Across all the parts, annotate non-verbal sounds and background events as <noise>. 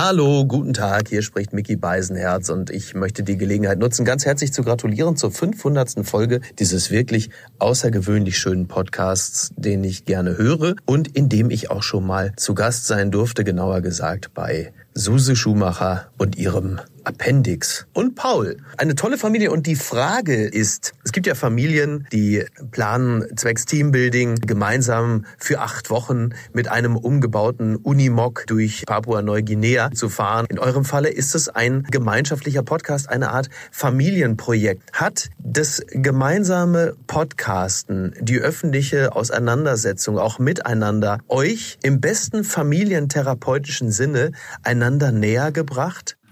Hallo, guten Tag, hier spricht Mickey Beisenherz und ich möchte die Gelegenheit nutzen, ganz herzlich zu gratulieren zur 500. Folge dieses wirklich außergewöhnlich schönen Podcasts, den ich gerne höre und in dem ich auch schon mal zu Gast sein durfte, genauer gesagt bei Suse Schumacher und ihrem Appendix und Paul. Eine tolle Familie und die Frage ist, es gibt ja Familien, die planen zwecks Teambuilding gemeinsam für acht Wochen mit einem umgebauten Unimog durch Papua-Neuguinea zu fahren. In eurem Falle ist es ein gemeinschaftlicher Podcast, eine Art Familienprojekt. Hat das gemeinsame Podcasten, die öffentliche Auseinandersetzung auch miteinander euch im besten familientherapeutischen Sinne einander näher gebracht?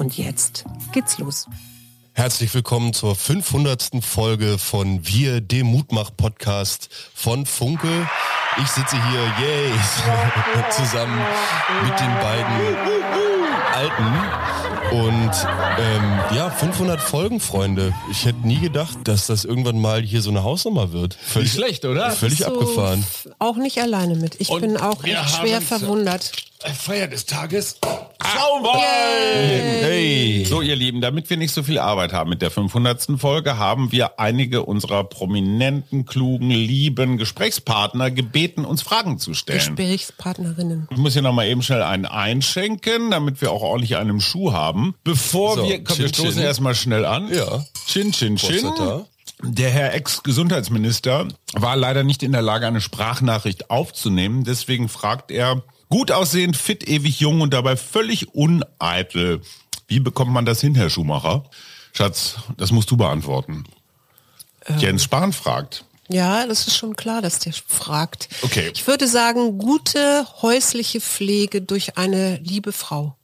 Und jetzt geht's los. Herzlich willkommen zur 500. Folge von Wir, dem Mutmach-Podcast von Funke. Ich sitze hier, yay, <laughs> zusammen mit den beiden Alten. Und ähm, ja, 500 Folgen, Freunde. Ich hätte nie gedacht, dass das irgendwann mal hier so eine Hausnummer wird. Völlig nicht schlecht, oder? Völlig so abgefahren. Auch nicht alleine mit. Ich Und bin auch echt schwer verwundert. Feier des Tages. Schaumwein! Hey. So, ihr Lieben, damit wir nicht so viel Arbeit haben mit der 500. Folge, haben wir einige unserer prominenten, klugen, lieben Gesprächspartner gebeten, uns Fragen zu stellen. Gesprächspartnerinnen. Ich muss hier nochmal eben schnell einen einschenken, damit wir auch ordentlich einen im Schuh haben. Bevor So, wir, komm, wir Chin, stoßen Chin. erstmal schnell an. Ja. Chin, chin, chin. Prostata. Der Herr Ex-Gesundheitsminister war leider nicht in der Lage, eine Sprachnachricht aufzunehmen. Deswegen fragt er, gut aussehend, fit, ewig jung und dabei völlig uneitel. Wie bekommt man das hin, Herr Schumacher? Schatz, das musst du beantworten. Jens Spahn fragt. Ja, das ist schon klar, dass der fragt. Okay. Ich würde sagen, gute häusliche Pflege durch eine liebe Frau.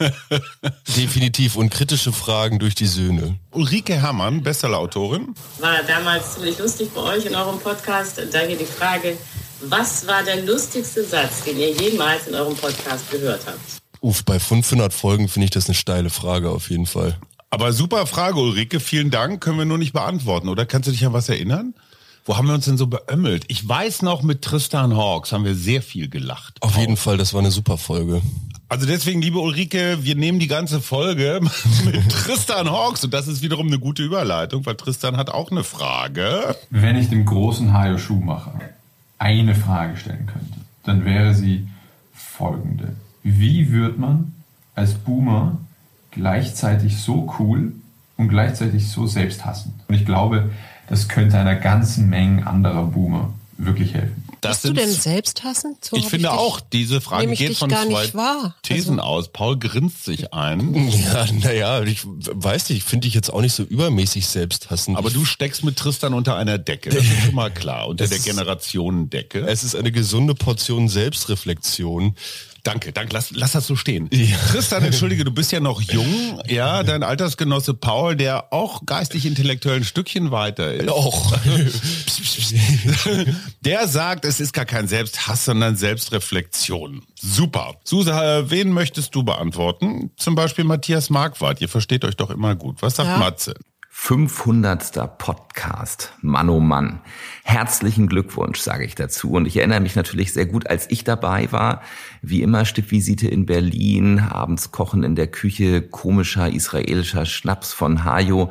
<laughs> Definitiv. Und kritische Fragen durch die Söhne. Ulrike Herrmann, Bestsellerautorin. war damals ziemlich lustig bei euch in eurem Podcast. Und da hier die Frage, was war der lustigste Satz, den ihr jemals in eurem Podcast gehört habt? Uff, bei 500 Folgen finde ich das eine steile Frage auf jeden Fall. Aber super Frage, Ulrike. Vielen Dank. Können wir nur nicht beantworten, oder? Kannst du dich an was erinnern? Wo haben wir uns denn so beömmelt? Ich weiß noch, mit Tristan Hawks haben wir sehr viel gelacht. Auf jeden Fall, das war eine super Folge. Also deswegen, liebe Ulrike, wir nehmen die ganze Folge <laughs> mit Tristan Hawks. Und das ist wiederum eine gute Überleitung, weil Tristan hat auch eine Frage. Wenn ich dem großen Hajo Schumacher eine Frage stellen könnte, dann wäre sie folgende. Wie wird man als Boomer gleichzeitig so cool und gleichzeitig so selbsthassend? Und ich glaube, das könnte einer ganzen Menge anderer Boomer wirklich helfen. Das Bist du denn selbsthassend? So ich finde dich- auch, diese Frage ich geht von zwei wahr. Thesen Also- aus. Paul grinst sich ein. Ja, naja, ich weiß nicht, ich finde dich jetzt auch nicht so übermäßig selbsthassend. Aber ich, du steckst mit Tristan unter einer Decke. Das ist schon mal klar. Unter der Generationendecke. es ist eine gesunde Portion Selbstreflexion. Danke, danke, lass, lass das so stehen. Tristan, entschuldige, du bist ja noch jung, ja, dein Altersgenosse Paul, der auch geistig-intellektuell ein Stückchen weiter ist. Auch. <laughs> Der sagt, es ist gar kein Selbsthass, sondern Selbstreflexion. Super. Suse, äh, wen möchtest du beantworten? Zum Beispiel Matthias Marquardt. Ihr versteht euch doch immer gut. Was sagt Ja. Matze? 500. Podcast. Mann, oh Mann. Herzlichen Glückwunsch, sage ich dazu. Und ich erinnere mich natürlich sehr gut, als ich dabei war. Wie immer Stippvisite in Berlin, abends kochen in der Küche, komischer israelischer Schnaps von Hajo.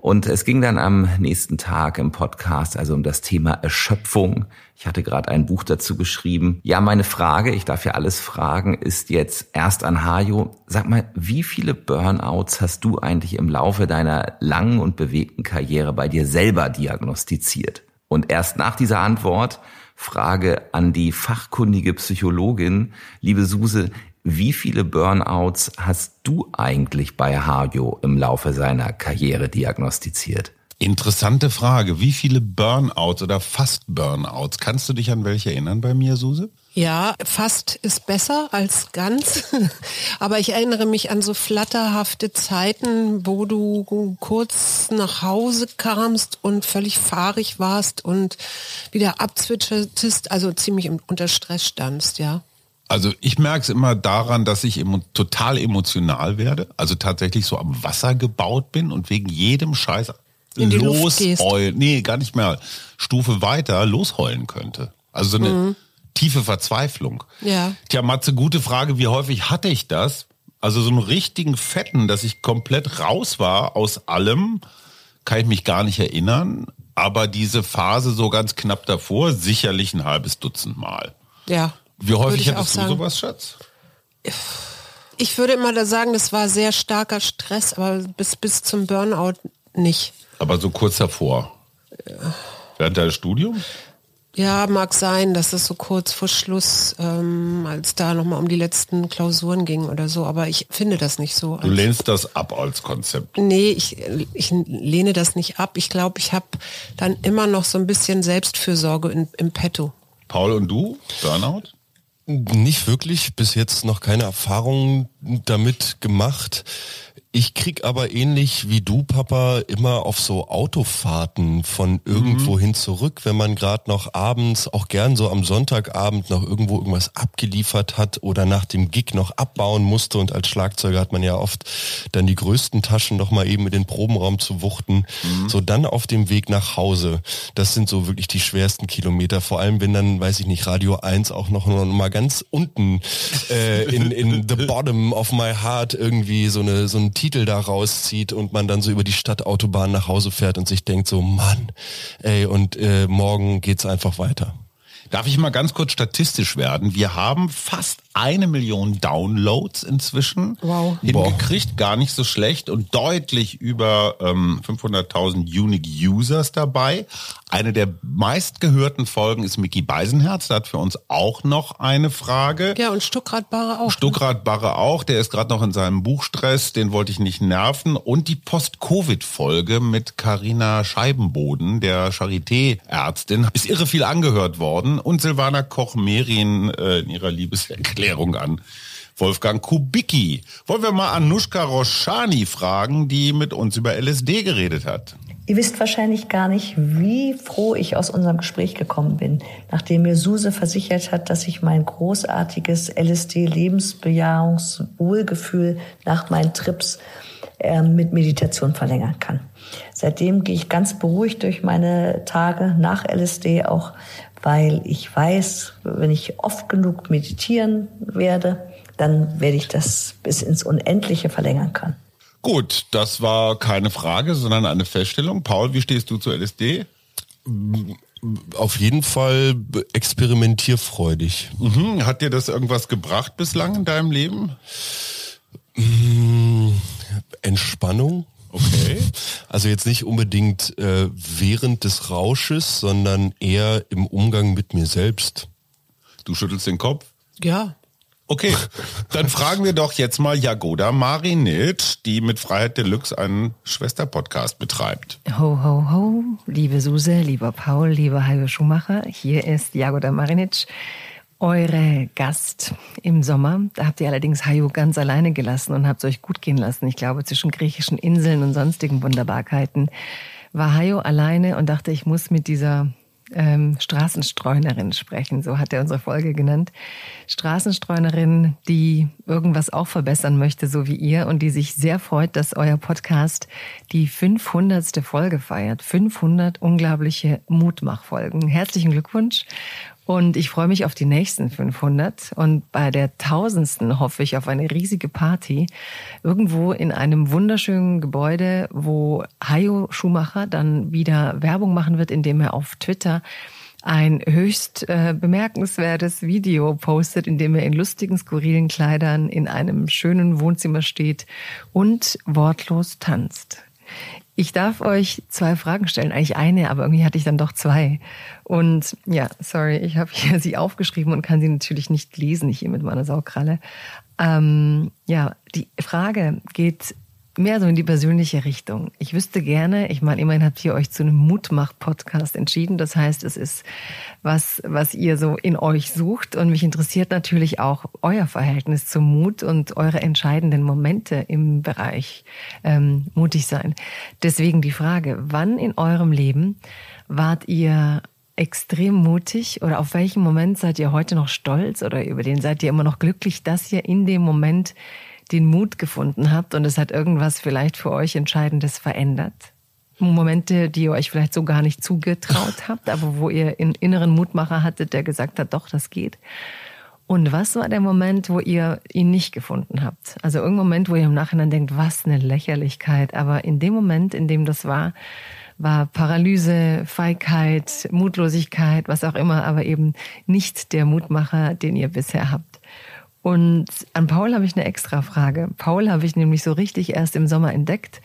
Und es ging dann am nächsten Tag im Podcast also um das Thema Erschöpfung. Ich hatte gerade ein Buch dazu geschrieben. Ja, meine Frage, ich darf ja alles fragen, ist jetzt erst an Hajo. Sag mal, wie viele Burnouts hast du eigentlich im Laufe deiner langen und bewegten Karriere bei dir selber diagnostiziert? Und erst nach dieser Antwort Frage an die fachkundige Psychologin, liebe Suse, wie viele Burnouts hast du eigentlich bei Hajo im Laufe seiner Karriere diagnostiziert? Interessante Frage. Wie viele Burnouts oder fast Burnouts? Kannst du dich an welche erinnern bei mir, Suse? Ja, fast ist besser als ganz. <laughs> Aber ich erinnere mich an so flatterhafte Zeiten, wo du kurz nach Hause kamst und völlig fahrig warst und wieder abzwitschertest, also ziemlich unter Stress standst, ja. Also ich merke es immer daran, dass ich emo total emotional werde, also tatsächlich so am Wasser gebaut bin und wegen jedem Scheiß losheulen, nee, gar nicht mehr, Stufe weiter losheulen könnte. Also so eine Mhm. tiefe Verzweiflung. Ja. Tja, Matze, gute Frage, wie häufig hatte ich das? Also so einen richtigen Fetten, dass ich komplett raus war aus allem, kann ich mich gar nicht erinnern. Aber diese Phase so ganz knapp davor, sicherlich ein halbes Dutzend Mal. Ja. Wie häufig hattest du sagen. sowas, Schatz? Ich würde immer da sagen, das war sehr starker Stress, aber bis, bis zum Burnout nicht. Aber so kurz davor. Während deines Studiums? Ja, mag sein, dass es so kurz vor Schluss, ähm, als da nochmal um die letzten Klausuren ging oder so, aber ich finde das nicht so. Du lehnst das ab als Konzept. Nee, ich, ich lehne das nicht ab. Ich glaube, ich habe dann immer noch so ein bisschen Selbstfürsorge in, im Petto. Paul und du? Burnout? Nicht wirklich, bis jetzt noch keine Erfahrungen damit gemacht. Ich krieg aber ähnlich wie du, Papa, immer auf so Autofahrten von irgendwo hin zurück, wenn man gerade noch abends, auch gern so am Sonntagabend noch irgendwo irgendwas abgeliefert hat oder nach dem Gig noch abbauen musste und als Schlagzeuger hat man ja oft dann die größten Taschen noch mal eben in den Probenraum zu wuchten. So dann auf dem Weg nach Hause. Das sind so wirklich die schwersten Kilometer, vor allem wenn dann, weiß ich nicht, Radio 1 auch noch, noch mal ganz unten äh, in, in <laughs> the bottom of my heart irgendwie so eine so einen Titel da rauszieht und man dann so über die Stadtautobahn nach Hause fährt und sich denkt so, Mann, ey, und äh, morgen geht's einfach weiter. Darf ich mal ganz kurz statistisch werden? Wir haben fast eine Million Downloads inzwischen Wow. hingekriegt, gar nicht so schlecht und deutlich über ähm, 500.000 Unique Users dabei. Eine der meistgehörten Folgen ist Mickey Beisenherz, der hat für uns auch noch eine Frage. Ja, und Stuckrad-Barre auch. Stuckrad Barre auch, der ist gerade noch in seinem Buchstress, den wollte ich nicht nerven. Und die Post-Covid-Folge mit Carina Scheibenboden, der Charité-Ärztin, ist irre viel angehört worden. Und Silvana Koch-Merin äh, in ihrer Liebeserklärung an Wolfgang Kubicki. Wollen wir mal Anushka Roshani fragen, die mit uns über LSD geredet hat. Ihr wisst wahrscheinlich gar nicht, wie froh ich aus unserem Gespräch gekommen bin, nachdem mir Suse versichert hat, dass ich mein großartiges LSD-Lebensbejahungswohlgefühl nach meinen Trips äh, mit Meditation verlängern kann. Seitdem gehe ich ganz beruhigt durch meine Tage nach LSD, auch weil ich weiß, wenn ich oft genug meditieren werde, dann werde ich das bis ins Unendliche verlängern können. Gut, das war keine Frage, sondern eine Feststellung. Paul, wie stehst du zu LSD? Auf jeden Fall experimentierfreudig. Mhm. Hat dir das irgendwas gebracht bislang in deinem Leben? Entspannung. Okay. <laughs> Also jetzt nicht unbedingt äh, während des Rausches, sondern eher im Umgang mit mir selbst. Du schüttelst den Kopf? Ja. Okay, dann fragen wir doch jetzt mal Jagoda Marinitsch, die mit Freiheit Deluxe einen Schwesterpodcast betreibt. Ho, ho, ho, liebe Suse, lieber Paul, lieber Hajo Schumacher, hier ist Jagoda Marinic, eure Gast im Sommer. Da habt ihr allerdings Hajo ganz alleine gelassen und habt es euch gut gehen lassen. Ich glaube, zwischen griechischen Inseln und sonstigen Wunderbarkeiten war Hajo alleine und dachte, ich muss mit dieser ähm, Straßenstreunerin sprechen, so hat er unsere Folge genannt. Straßenstreunerin, die irgendwas auch verbessern möchte, so wie ihr, und die sich sehr freut, dass euer Podcast die 500. Folge feiert. 500 unglaubliche Mutmachfolgen. Herzlichen Glückwunsch. Und ich freue mich auf die nächsten 500. Und bei der tausendsten hoffe ich auf eine riesige Party irgendwo in einem wunderschönen Gebäude, wo Hajo Schumacher dann wieder Werbung machen wird, indem er auf Twitter ein höchst äh, bemerkenswertes Video postet, in dem er in lustigen, skurrilen Kleidern in einem schönen Wohnzimmer steht und wortlos tanzt. Ich darf euch zwei Fragen stellen, eigentlich eine, aber irgendwie hatte ich dann doch zwei. Und ja, sorry, ich habe hier sie aufgeschrieben und kann sie natürlich nicht lesen, ich hier mit meiner Saukralle. Ähm, ja, die Frage geht mehr so in die persönliche Richtung. Ich wüsste gerne, ich meine, immerhin habt ihr euch zu einem Mutmach-Podcast entschieden. Das heißt, es ist was, was ihr so in euch sucht. Und mich interessiert natürlich auch euer Verhältnis zum Mut und eure entscheidenden Momente im Bereich ähm, mutig sein. Deswegen die Frage, wann in eurem Leben wart ihr extrem mutig oder auf welchen Moment seid ihr heute noch stolz oder über den seid ihr immer noch glücklich, dass ihr in dem Moment den Mut gefunden habt und es hat irgendwas vielleicht für euch Entscheidendes verändert? Momente, die ihr euch vielleicht so gar nicht zugetraut <laughs> habt, aber wo ihr einen inneren Mutmacher hattet, der gesagt hat, doch, das geht. Und was war der Moment, wo ihr ihn nicht gefunden habt? Also irgendein Moment, wo ihr im Nachhinein denkt, was eine Lächerlichkeit. Aber in dem Moment, in dem das war, war Paralyse, Feigheit, Mutlosigkeit, was auch immer, aber eben nicht der Mutmacher, den ihr bisher habt. Und an Paul habe ich eine extra Frage. Paul habe ich nämlich so richtig erst im Sommer entdeckt,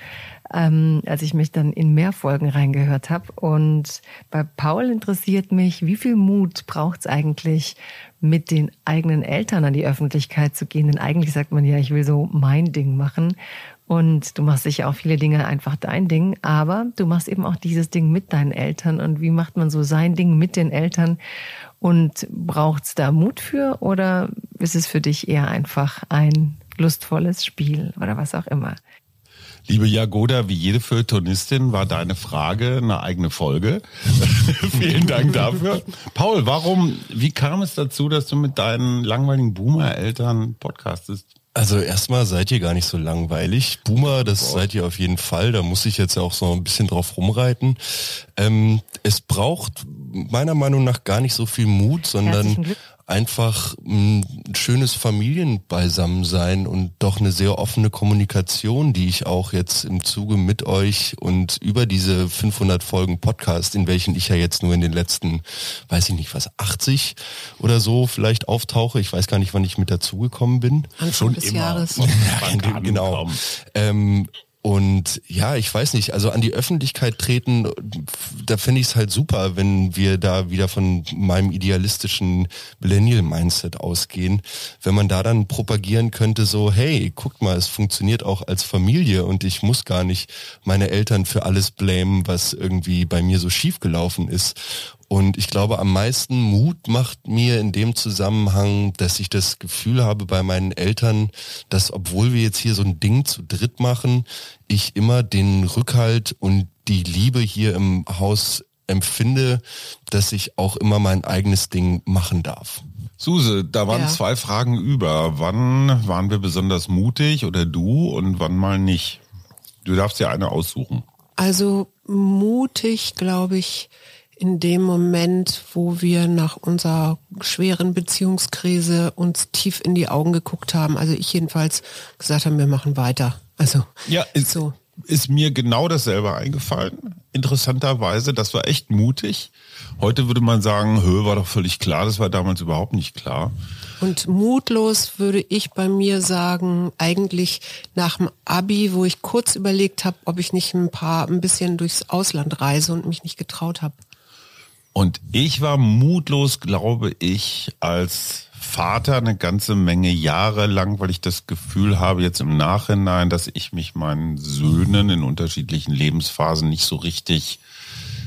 ähm, als ich mich dann in mehr Folgen reingehört habe. Und bei Paul interessiert mich, wie viel Mut braucht es eigentlich, mit den eigenen Eltern an die Öffentlichkeit zu gehen? Denn eigentlich sagt man ja, ich will so mein Ding machen. Und du machst sicher auch viele Dinge einfach dein Ding, aber du machst eben auch dieses Ding mit deinen Eltern. Und wie macht man so sein Ding mit den Eltern? Und braucht es da Mut für oder ist es für dich eher einfach ein lustvolles Spiel oder was auch immer? Liebe Jagoda, wie jede Feuilletonistin war deine Frage eine eigene Folge. <laughs> Vielen Dank dafür. Paul, warum, wie kam es dazu, dass du mit deinen langweiligen Boomer-Eltern podcastest? Also erstmal seid ihr gar nicht so langweilig. Boomer, das wow. seid ihr auf jeden Fall. Da muss ich jetzt auch so ein bisschen drauf rumreiten. Ähm, es braucht meiner Meinung nach gar nicht so viel Mut, sondern einfach ein schönes Familienbeisammensein und doch eine sehr offene Kommunikation, die ich auch jetzt im Zuge mit euch und über diese 500 Folgen Podcast, in welchen ich ja jetzt nur in den letzten, weiß ich nicht was, 80 oder so vielleicht auftauche. Ich weiß gar nicht, wann ich mit dazugekommen bin. Anfang Schon des immer. Jahres. <laughs> Ja, genau. Ähm, und ja, ich weiß nicht, also an die Öffentlichkeit treten, da finde ich es halt super, wenn wir da wieder von meinem idealistischen Millennial-Mindset ausgehen. Wenn man da dann propagieren könnte, so, hey, guckt mal, es funktioniert auch als Familie und ich muss gar nicht meine Eltern für alles blamen, was irgendwie bei mir so schief gelaufen ist. Und ich glaube, am meisten Mut macht mir in dem Zusammenhang, dass ich das Gefühl habe bei meinen Eltern, dass obwohl wir jetzt hier so ein Ding zu dritt machen, ich immer den Rückhalt und die Liebe hier im Haus empfinde, dass ich auch immer mein eigenes Ding machen darf. Suse, da waren ja. zwei Fragen über. Wann waren wir besonders mutig oder du und wann mal nicht? Du darfst dir eine aussuchen. Also mutig, glaube ich, in dem Moment, wo wir nach unserer schweren Beziehungskrise uns tief in die Augen geguckt haben, also ich jedenfalls gesagt habe, wir machen weiter. Also ja, ist, so. ist mir genau dasselbe eingefallen. Interessanterweise, das war echt mutig. Heute würde man sagen, Höhe war doch völlig klar, das war damals überhaupt nicht klar. Und mutlos würde ich bei mir sagen, eigentlich nach dem Abi, wo ich kurz überlegt habe, ob ich nicht ein paar ein bisschen durchs Ausland reise und mich nicht getraut habe. Und ich war mutlos, glaube ich, als Vater eine ganze Menge Jahre lang, weil ich das Gefühl habe jetzt im Nachhinein, dass ich mich meinen Söhnen in unterschiedlichen Lebensphasen nicht so richtig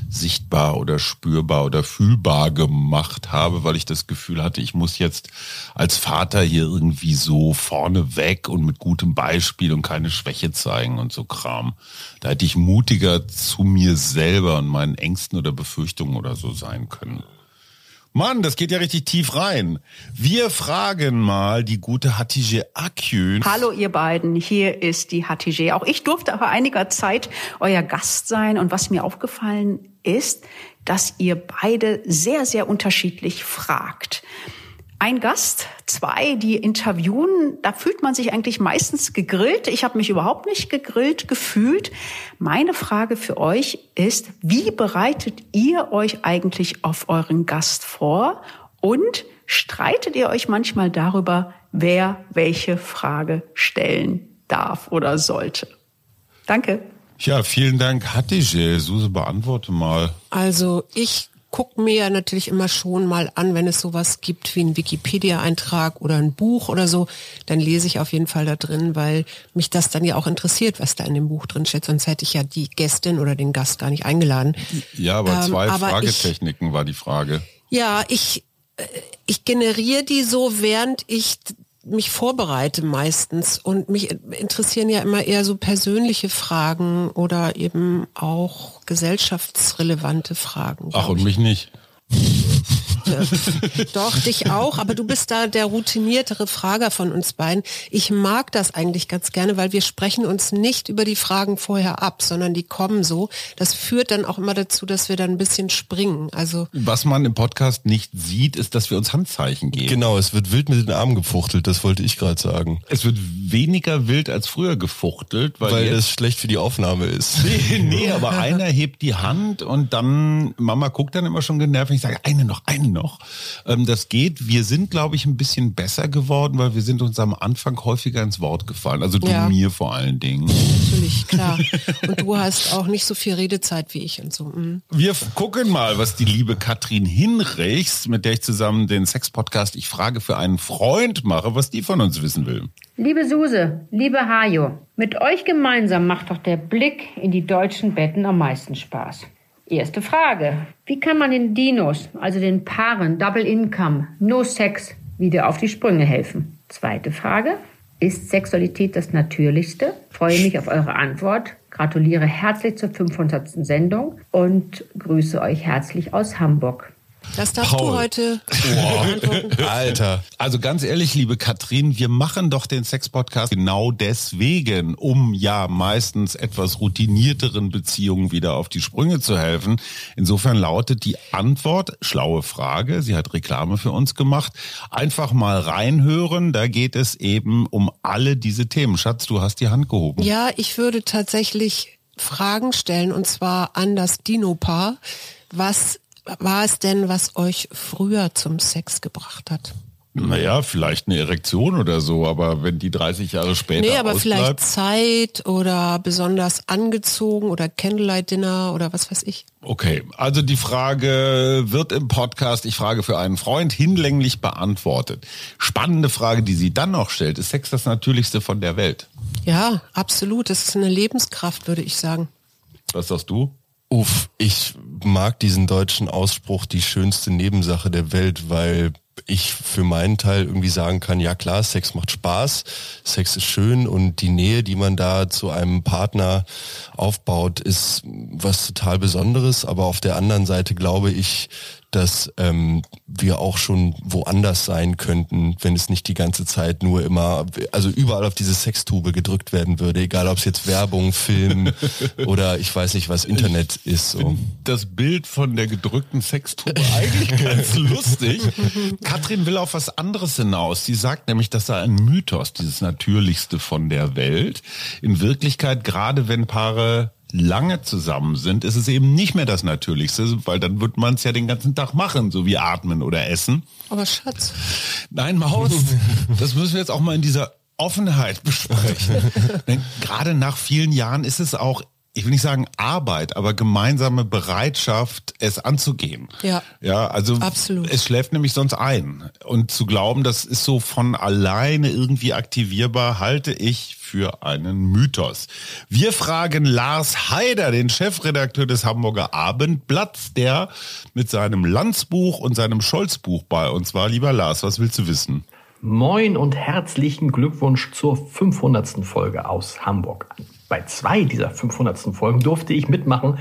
sichtbar oder spürbar oder fühlbar gemacht habe, weil ich das Gefühl hatte, ich muss jetzt als Vater hier irgendwie so vorne weg und mit gutem Beispiel und keine Schwäche zeigen und so Kram. Da hätte ich mutiger zu mir selber und meinen Ängsten oder Befürchtungen oder so sein können. Mann, das geht ja richtig tief rein. Wir fragen mal die gute Hatice Akün. Hallo ihr beiden, hier ist die Hatice. Auch ich durfte vor einiger Zeit euer Gast sein und was mir aufgefallen ist, dass ihr beide sehr, sehr unterschiedlich fragt ein Gast, zwei, die interviewen, da fühlt man sich eigentlich meistens gegrillt. Ich habe mich überhaupt nicht gegrillt gefühlt. Meine Frage für euch ist, wie bereitet ihr euch eigentlich auf euren Gast vor und streitet ihr euch manchmal darüber, wer welche Frage stellen darf oder sollte? Danke. Ja, vielen Dank, Hatice. Suse, beantworte mal. Also ich gucke mir ja natürlich immer schon mal an, wenn es sowas gibt wie einen Wikipedia-Eintrag oder ein Buch oder so, dann lese ich auf jeden Fall da drin, weil mich das dann ja auch interessiert, was da in dem Buch drin steht. Sonst hätte ich ja die Gästin oder den Gast gar nicht eingeladen. Ja, aber Ähm, zwei aber Fragetechniken war die Frage. Ja, ich, äh, ich generiere die so, während ich mich vorbereite meistens. Und mich interessieren ja immer eher so persönliche Fragen oder eben auch gesellschaftsrelevante Fragen. Ach, und mich nicht. Doch, dich auch, aber du bist da der routiniertere Frager von uns beiden. Ich mag das eigentlich ganz gerne, weil wir sprechen uns nicht über die Fragen vorher ab, sondern die kommen so. Das führt dann auch immer dazu, dass wir dann ein bisschen springen. Also Was man im Podcast nicht sieht, ist, dass wir uns Handzeichen geben. Genau, es wird wild mit den Armen gefuchtelt, das wollte ich gerade sagen. Es wird weniger wild als früher gefuchtelt, weil, Weil jetzt es schlecht für die Aufnahme ist. <laughs> Nee, nee, aber einer hebt die Hand und dann, Mama guckt dann immer schon genervt, wenn ich sage, eine noch, eine noch. Ähm, das geht. Wir sind, glaube ich, ein bisschen besser geworden, weil wir sind uns am Anfang häufiger ins Wort gefallen. Also du Ja. mir vor allen Dingen. natürlich, klar. <laughs> Und du hast auch nicht so viel Redezeit wie ich und so. Mhm. Wir gucken mal, was die liebe Katrin Hinrichs, mit der ich zusammen den Sex-Podcast Ich frage für einen Freund mache, was die von uns wissen will. Liebe Suse, liebe Hajo, mit euch gemeinsam macht doch der Blick in die deutschen Betten am meisten Spaß. Erste Frage. Wie kann man den Dinos, also den Paaren Double Income, No Sex, wieder auf die Sprünge helfen? Zweite Frage. Ist Sexualität das Natürlichste? Freue mich auf eure Antwort. Gratuliere herzlich zur 500. Sendung und grüße euch herzlich aus Hamburg. Das darfst Paul. du heute beantworten. <laughs> Alter. Also ganz ehrlich, liebe Katrin, wir machen doch den Sex-Podcast genau deswegen, um ja meistens etwas routinierteren Beziehungen wieder auf die Sprünge zu helfen. Insofern lautet die Antwort, schlaue Frage, sie hat Reklame für uns gemacht, einfach mal reinhören, da geht es eben um alle diese Themen. Schatz, du hast die Hand gehoben. Ja, ich würde tatsächlich Fragen stellen und zwar an das Dino-Paar. Was war es denn, was euch früher zum Sex gebracht hat? Naja, vielleicht eine Erektion oder so, aber wenn die 30 Jahre später Nee, aber vielleicht Zeit oder besonders angezogen oder Candlelight Dinner oder was weiß ich. Okay, also die Frage wird im Podcast, ich frage für einen Freund, hinlänglich beantwortet. Spannende Frage, die sie dann noch stellt, ist Sex das Natürlichste von der Welt? Ja, absolut. Das ist eine Lebenskraft, würde ich sagen. Was sagst du? Uff, ich mag diesen deutschen Ausspruch, die schönste Nebensache der Welt, weil ich für meinen Teil irgendwie sagen kann, ja klar, Sex macht Spaß, Sex ist schön und die Nähe, die man da zu einem Partner aufbaut, ist was total Besonderes. Aber auf der anderen Seite glaube ich, dass ähm, wir auch schon woanders sein könnten, wenn es nicht die ganze Zeit nur immer, also überall auf diese Sextube gedrückt werden würde, egal ob es jetzt Werbung, Film <laughs> oder ich weiß nicht was Internet ist. So. Das Bild von der gedrückten Sextube eigentlich ganz <laughs> lustig. Katrin will auf was anderes hinaus. Sie sagt nämlich, das sei ein Mythos, dieses Natürlichste von der Welt. In Wirklichkeit, gerade wenn Paare lange zusammen sind, ist es eben nicht mehr das Natürlichste, weil dann wird man es ja den ganzen Tag machen, so wie atmen oder essen. Aber Schatz, Nein, Maus, das müssen wir jetzt auch mal in dieser Offenheit besprechen. <laughs> Denn gerade nach vielen Jahren ist es auch, ich will nicht sagen Arbeit, aber gemeinsame Bereitschaft, es anzugehen. Ja. Ja, also Absolut. es schläft nämlich sonst ein. Und zu glauben, das ist so von alleine irgendwie aktivierbar, halte ich für einen Mythos. Wir fragen Lars Haider, den Chefredakteur des Hamburger Abendblatts, der mit seinem Landsbuch und seinem Scholzbuch bei uns war. Lieber Lars, was willst du wissen? Moin und herzlichen Glückwunsch zur 500. Folge aus Hamburg. Bei zwei dieser 500. Folgen durfte ich mitmachen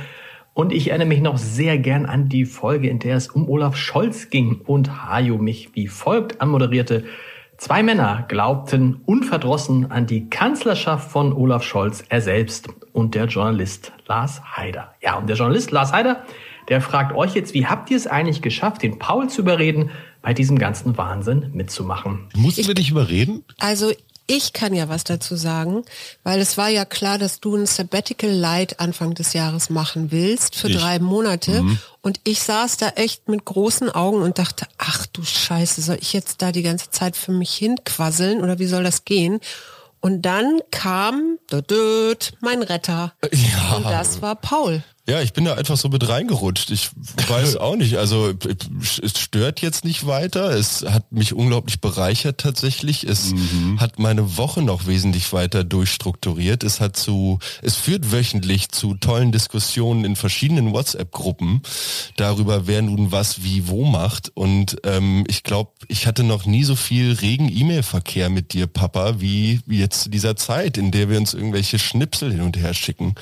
und ich erinnere mich noch sehr gern an die Folge, in der es um Olaf Scholz ging und Hajo mich wie folgt anmoderierte. Zwei Männer glaubten unverdrossen an die Kanzlerschaft von Olaf Scholz, er selbst und der Journalist Lars Haider. Ja, und der Journalist Lars Haider, der fragt euch jetzt, wie habt ihr es eigentlich geschafft, den Paul zu überreden, bei diesem ganzen Wahnsinn mitzumachen? Mussten wir dich überreden? also ich kann ja was dazu sagen, weil es war ja klar, dass du ein Sabbatical Light Anfang des Jahres machen willst für Ich. drei Monate. Mhm. Und ich saß da echt mit großen Augen und dachte, ach du Scheiße, soll ich jetzt da die ganze Zeit für mich hinquasseln oder wie soll das gehen? Und dann kam dödöd, mein Retter. Ja. Und das war Paul. Ja, ich bin da einfach so mit reingerutscht. Ich weiß <laughs> auch nicht. Also es stört jetzt nicht weiter. Es hat mich unglaublich bereichert tatsächlich. Es mhm. hat meine Woche noch wesentlich weiter durchstrukturiert. Es hat zu, es führt wöchentlich zu tollen Diskussionen in verschiedenen WhatsApp-Gruppen darüber, wer nun was wie wo macht. Und ähm, ich glaube, ich hatte noch nie so viel regen E-Mail-Verkehr mit dir, Papa, wie jetzt zu dieser Zeit, in der wir uns irgendwelche Schnipsel hin und her schicken.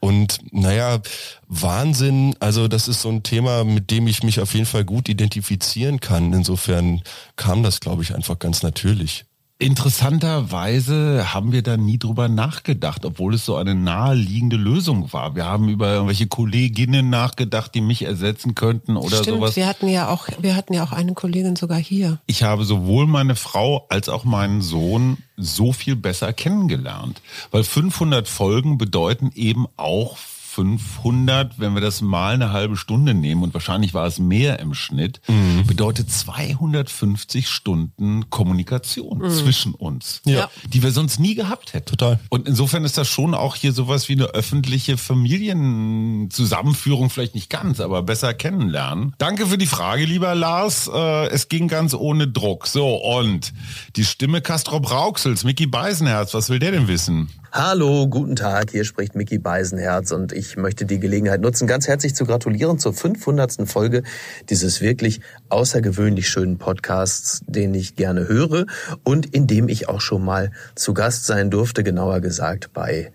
Und naja, Wahnsinn, also das ist so ein Thema, mit dem ich mich auf jeden Fall gut identifizieren kann. Insofern kam das, glaube ich, einfach ganz natürlich. Interessanterweise haben wir da nie drüber nachgedacht, obwohl es so eine naheliegende Lösung war. Wir haben über irgendwelche Kolleginnen nachgedacht, die mich ersetzen könnten oder Stimmt, sowas. Wir hatten ja auch, wir hatten ja auch eine Kollegin sogar hier. Ich habe sowohl meine Frau als auch meinen Sohn so viel besser kennengelernt, weil 500 Folgen bedeuten eben auch 500, wenn wir das mal eine halbe Stunde nehmen und wahrscheinlich war es mehr im Schnitt, mhm. bedeutet 250 Stunden Kommunikation mhm. zwischen uns, ja. die wir sonst nie gehabt hätten. Total. Und insofern ist das schon auch hier sowas wie eine öffentliche Familienzusammenführung, vielleicht nicht ganz, aber besser kennenlernen. Danke für die Frage, lieber Lars. Äh, es ging ganz ohne Druck. So, und die Stimme Castro Brauxels, Mickey Beisenherz, was will der denn wissen? Hallo, guten Tag, hier spricht Mickey Beisenherz und ich möchte die Gelegenheit nutzen, ganz herzlich zu gratulieren zur 500. Folge dieses wirklich außergewöhnlich schönen Podcasts, den ich gerne höre und in dem ich auch schon mal zu Gast sein durfte, genauer gesagt bei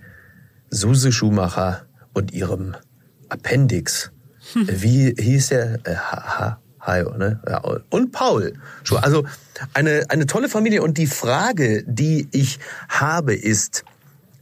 Suse Schumacher und ihrem Appendix. Hm. Wie hieß er? Äh, ha, ha, Hajo, ne? Ja, und Paul. Also eine, eine tolle Familie. Und die Frage, die ich habe, ist,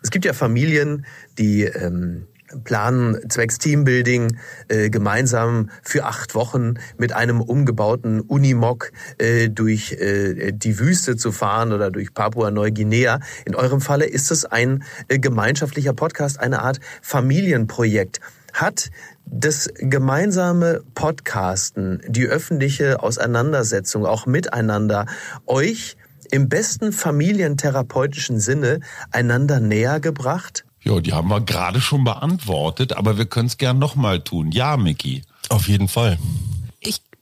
es gibt ja Familien, die ähm, planen zwecks Teambuilding äh, gemeinsam für acht Wochen mit einem umgebauten Unimog äh, durch äh, die Wüste zu fahren oder durch Papua-Neuguinea. In eurem Falle ist es ein äh, gemeinschaftlicher Podcast, eine Art Familienprojekt. Hat das gemeinsame Podcasten, die öffentliche Auseinandersetzung auch miteinander euch im besten familientherapeutischen Sinne einander näher gebracht? Ja, die haben wir gerade schon beantwortet, aber wir können es gern nochmal tun. Ja, Mickey. Auf jeden Fall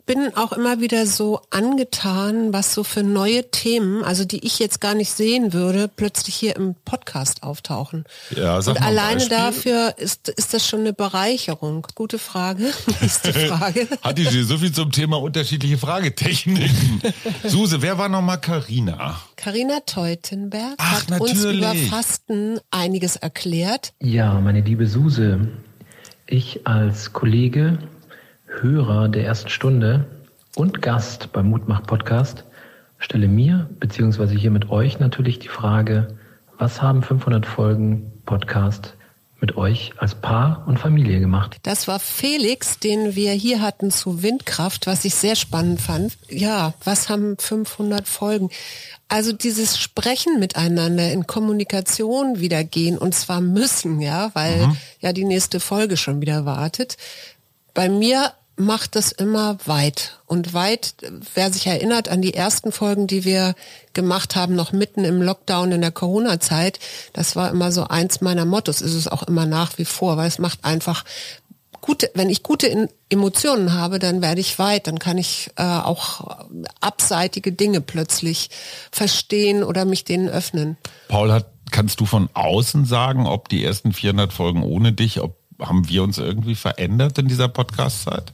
bin auch immer wieder so angetan, was so für neue Themen, also die ich jetzt gar nicht sehen würde, plötzlich hier im Podcast auftauchen. Ja, sag Und mal alleine Beispiel. dafür ist, ist das schon eine Bereicherung. Gute Frage. <laughs> Nächste <laughs> Frage. Hatte ich so viel zum Thema unterschiedliche Fragetechniken. <laughs> Suse, wer war nochmal Karina? Karina Teutenberg Ach, hat natürlich. uns über Fasten einiges erklärt. Ja, meine liebe Suse, ich als Kollege Hörer der ersten Stunde und Gast beim Mutmach Podcast stelle mir beziehungsweise hier mit euch natürlich die Frage, was haben 500 Folgen Podcast mit euch als Paar und Familie gemacht? Das war Felix, den wir hier hatten zu Windkraft, was ich sehr spannend fand. Ja, was haben 500 Folgen? Also dieses Sprechen miteinander in Kommunikation wieder gehen und zwar müssen, ja, weil Mhm. ja die nächste Folge schon wieder wartet. Bei mir macht das immer weit. Und weit, wer sich erinnert an die ersten Folgen, die wir gemacht haben, noch mitten im Lockdown in der Corona-Zeit, das war immer so eins meiner Mottos, ist es auch immer nach wie vor, weil es macht einfach gute, wenn ich gute Emotionen habe, dann werde ich weit, dann kann ich äh, auch abseitige Dinge plötzlich verstehen oder mich denen öffnen. Paul, hat, kannst du von außen sagen, ob die ersten 400 Folgen ohne dich, ob haben wir uns irgendwie verändert in dieser Podcast-Zeit?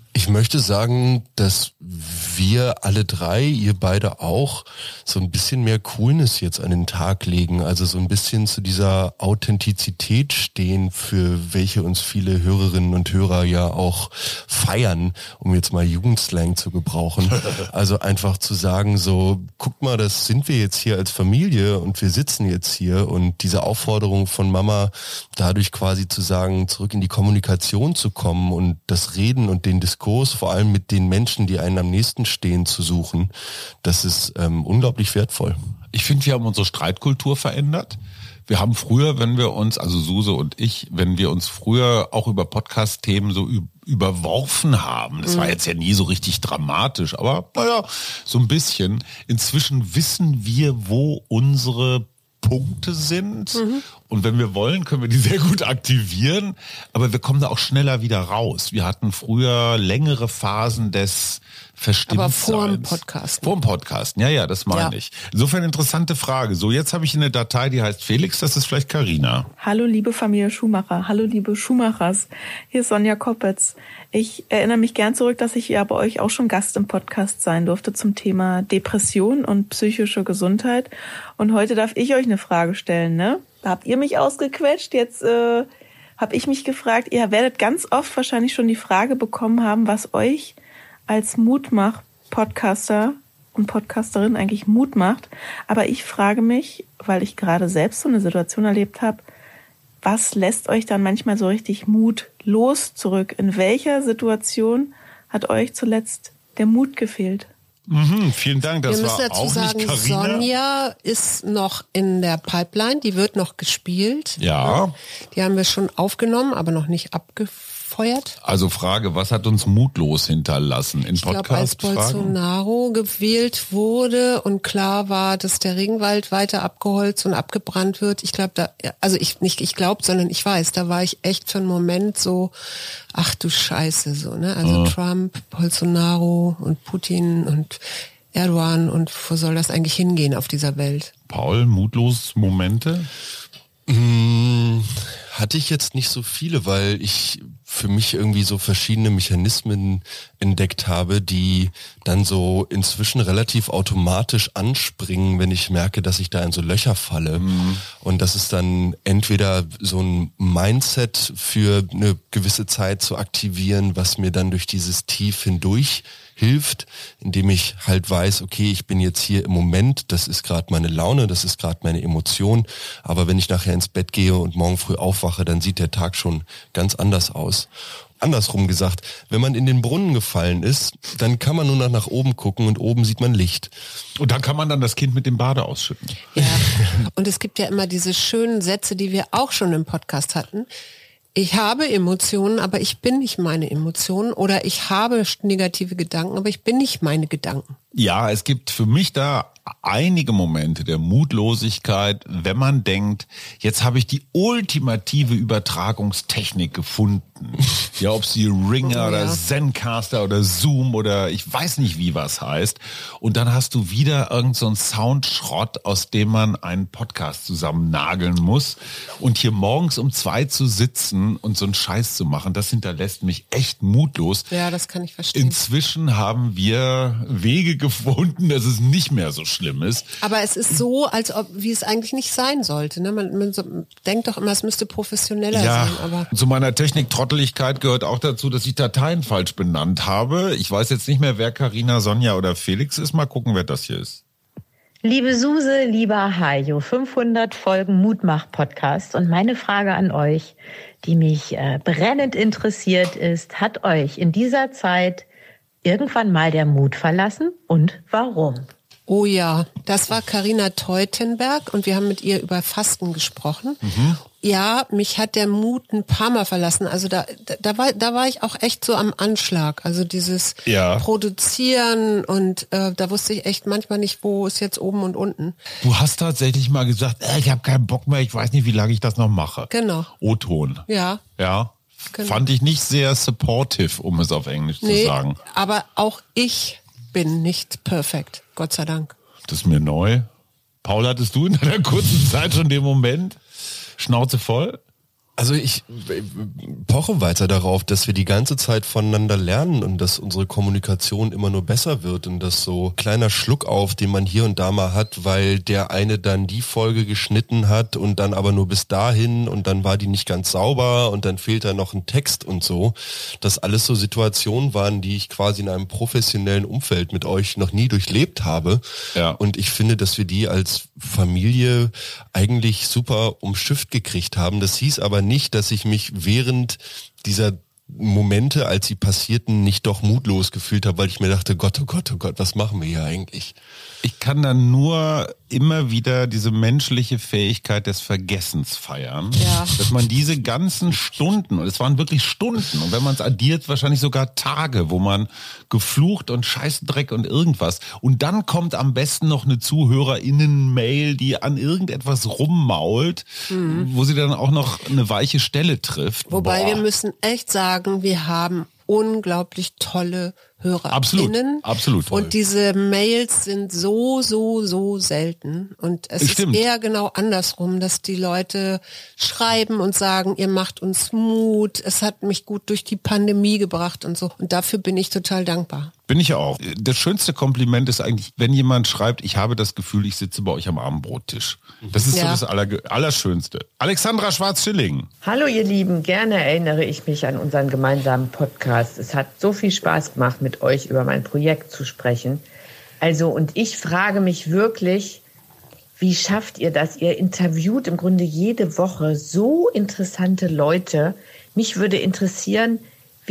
Ich möchte sagen, dass wir alle drei, ihr beide auch, so ein bisschen mehr Coolness jetzt an den Tag legen. Also so ein bisschen zu dieser Authentizität stehen, für welche uns viele Hörerinnen und Hörer ja auch feiern, um jetzt mal Jugendslang zu gebrauchen. <laughs> Also einfach zu sagen, so, guck mal, das sind wir jetzt hier als Familie und wir sitzen jetzt hier und diese Aufforderung von Mama, dadurch quasi zu sagen, zurück in die Kommunikation zu kommen und das Reden und den Diskurs, vor allem mit den Menschen, die einen am nächsten stehen, zu suchen, das ist ähm, unglaublich wertvoll. Ich finde, wir haben unsere Streitkultur verändert. Wir haben früher, wenn wir uns, also Suse und ich, wenn wir uns früher auch über Podcast-Themen so überworfen haben, das war jetzt ja nie so richtig dramatisch, aber naja, so ein bisschen. Inzwischen wissen wir, wo unsere Punkte sind. Und wenn wir wollen, können wir die sehr gut aktivieren. Aber wir kommen da auch schneller wieder raus. Wir hatten früher längere Phasen des Verstimmtseins. Aber vor dem Podcast. Vor dem Podcast. Ja, ja, das meine Ja. ich. Insofern interessante Frage. So, jetzt habe ich eine Datei, die heißt Felix. Das ist vielleicht Karina. Hallo liebe Familie Schumacher, hallo liebe Schumachers, hier ist Sonja Koppitz. Ich erinnere mich gern zurück, dass ich ja bei euch auch schon Gast im Podcast sein durfte zum Thema Depression und psychische Gesundheit. Und heute darf ich euch eine Frage stellen, ne? Da habt ihr mich ausgequetscht, jetzt äh, habe ich mich gefragt, ihr werdet ganz oft wahrscheinlich schon die Frage bekommen haben, was euch als Mutmach-Podcaster und Podcasterin eigentlich Mut macht. Aber ich frage mich, weil ich gerade selbst so eine Situation erlebt habe, was lässt euch dann manchmal so richtig mutlos zurück? In welcher Situation hat euch zuletzt der Mut gefehlt? Mhm, vielen Dank. Das Wir müssen war dazu auch sagen, nicht. Sonja ist noch in der Pipeline, die wird noch gespielt. Ja. Die haben wir schon aufgenommen, aber noch nicht abgefeuert. Also Frage, was hat uns mutlos hinterlassen in Ich glaube, als? Bolsonaro gewählt wurde und klar war, dass der Regenwald weiter abgeholzt und abgebrannt wird, ich glaube, da, also ich nicht, ich glaube, sondern ich weiß, da war ich echt für einen Moment so, ach du Scheiße, so, ne? Also Ja. Trump, Bolsonaro und Putin und Erdogan und wo soll das eigentlich hingehen auf dieser Welt? Paul, mutlos Momente? Mm, Hatte ich jetzt nicht so viele, weil ich für mich irgendwie so verschiedene Mechanismen entdeckt habe, die dann so inzwischen relativ automatisch anspringen, wenn ich merke, dass ich da in so Löcher falle. Und das ist dann entweder so ein Mindset für eine gewisse Zeit zu aktivieren, was mir dann durch dieses Tief hindurch hilft, indem ich halt weiß, okay, ich bin jetzt hier im Moment, das ist gerade meine Laune, das ist gerade meine Emotion, aber wenn ich nachher ins Bett gehe und morgen früh aufwache, dann sieht der Tag schon ganz anders aus. Andersrum gesagt, wenn man in den Brunnen gefallen ist, dann kann man nur noch nach oben gucken und oben sieht man Licht. Und dann kann man dann das Kind mit dem Bade ausschütten. Ja. Und es gibt ja immer diese schönen Sätze, die wir auch schon im Podcast hatten. Ich habe Emotionen, aber ich bin nicht meine Emotionen. Oder ich habe negative Gedanken, aber ich bin nicht meine Gedanken. Ja, es gibt für mich da einige Momente der Mutlosigkeit, wenn man denkt, jetzt habe ich die ultimative Übertragungstechnik gefunden. Ja, ob sie Ringer Oh, oder ja. Zencaster oder Zoom oder ich weiß nicht, wie was heißt. Und dann hast du wieder irgend so Soundschrott, aus dem man einen Podcast zusammen nageln muss. Und hier morgens um zwei zu sitzen und so einen Scheiß zu machen, das hinterlässt mich echt mutlos. Ja, das kann ich verstehen. Inzwischen haben wir Wege gefunden, dass es nicht mehr so schlimm ist. Aber es ist so, als ob, wie es eigentlich nicht sein sollte. Ne? Man, man so, denkt doch immer, es müsste professioneller Ja, sein. Aber zu meiner Techniktrotteligkeit gehört auch dazu, dass ich Dateien falsch benannt habe. Ich weiß jetzt nicht mehr, wer Karina, Sonja oder Felix ist. Mal gucken, wer das hier ist. Liebe Suse, lieber Hajo, 500 Folgen Mutmach-Podcast. Und meine Frage an euch, die mich äh, brennend interessiert ist, hat euch in dieser Zeit irgendwann mal der Mut verlassen und warum? Oh ja, das war Karina Teutenberg und wir haben mit ihr über Fasten gesprochen. Ja, mich hat der Mut ein paar Mal verlassen. Also da, da, da, war, da war ich auch echt so am Anschlag. Also dieses Ja. Produzieren und äh, da wusste ich echt manchmal nicht, wo ist jetzt oben und unten. Du hast tatsächlich mal gesagt, äh, ich habe keinen Bock mehr, ich weiß nicht, wie lange ich das noch mache. Genau. O-Ton. Ja. Ja. Genau. Fand ich nicht sehr supportive, um es auf Englisch zu Nee, sagen. aber auch ich bin nicht perfekt. Gott sei Dank. Das ist mir neu. Paul, hattest du in deiner kurzen Zeit schon den Moment? Schnauze voll? Also ich äh, poche weiter darauf, dass wir die ganze Zeit voneinander lernen und dass unsere Kommunikation immer nur besser wird und dass so kleiner Schluck auf, den man hier und da mal hat, weil der eine dann die Folge geschnitten hat und dann aber nur bis dahin und dann war die nicht ganz sauber und dann fehlt da noch ein Text und so, dass alles so Situationen waren, die ich quasi in einem professionellen Umfeld mit euch noch nie durchlebt habe. Ja. Und ich finde, dass wir die als Familie eigentlich super umschifft gekriegt haben. Das hieß aber nicht, dass ich mich während dieser Momente, als sie passierten, nicht doch mutlos gefühlt habe, weil ich mir dachte, Gott, oh Gott, oh Gott, was machen wir hier eigentlich? Ich kann dann nur immer wieder diese menschliche Fähigkeit des Vergessens feiern. Ja. Dass man diese ganzen Stunden, und es waren wirklich Stunden, und wenn man es addiert, wahrscheinlich sogar Tage, wo man geflucht und Scheißdreck und irgendwas. Und dann kommt am besten noch eine ZuhörerInnen-Mail, die an irgendetwas rummault, Mhm. wo sie dann auch noch eine weiche Stelle trifft. Wobei Boah. wir müssen echt sagen, wir haben unglaublich tolle HörerInnen. Absolut, absolut toll. Und diese Mails sind so, so, so selten. Und es Stimmt. ist eher genau andersrum, dass die Leute schreiben und sagen, ihr macht uns Mut, es hat mich gut durch die Pandemie gebracht und so. Und dafür bin ich total dankbar. Bin ich auch. Das schönste Kompliment ist eigentlich, wenn jemand schreibt, ich habe das Gefühl, ich sitze bei euch am Abendbrottisch. Das ist so Ja. das Aller, Allerschönste. Alexandra Schwarz-Schilling. Hallo ihr Lieben, gerne erinnere ich mich an unseren gemeinsamen Podcast. Es hat so viel Spaß gemacht, mit euch über mein Projekt zu sprechen. Also, und ich frage mich wirklich, wie schafft ihr das? Ihr interviewt im Grunde jede Woche so interessante Leute. Mich würde interessieren,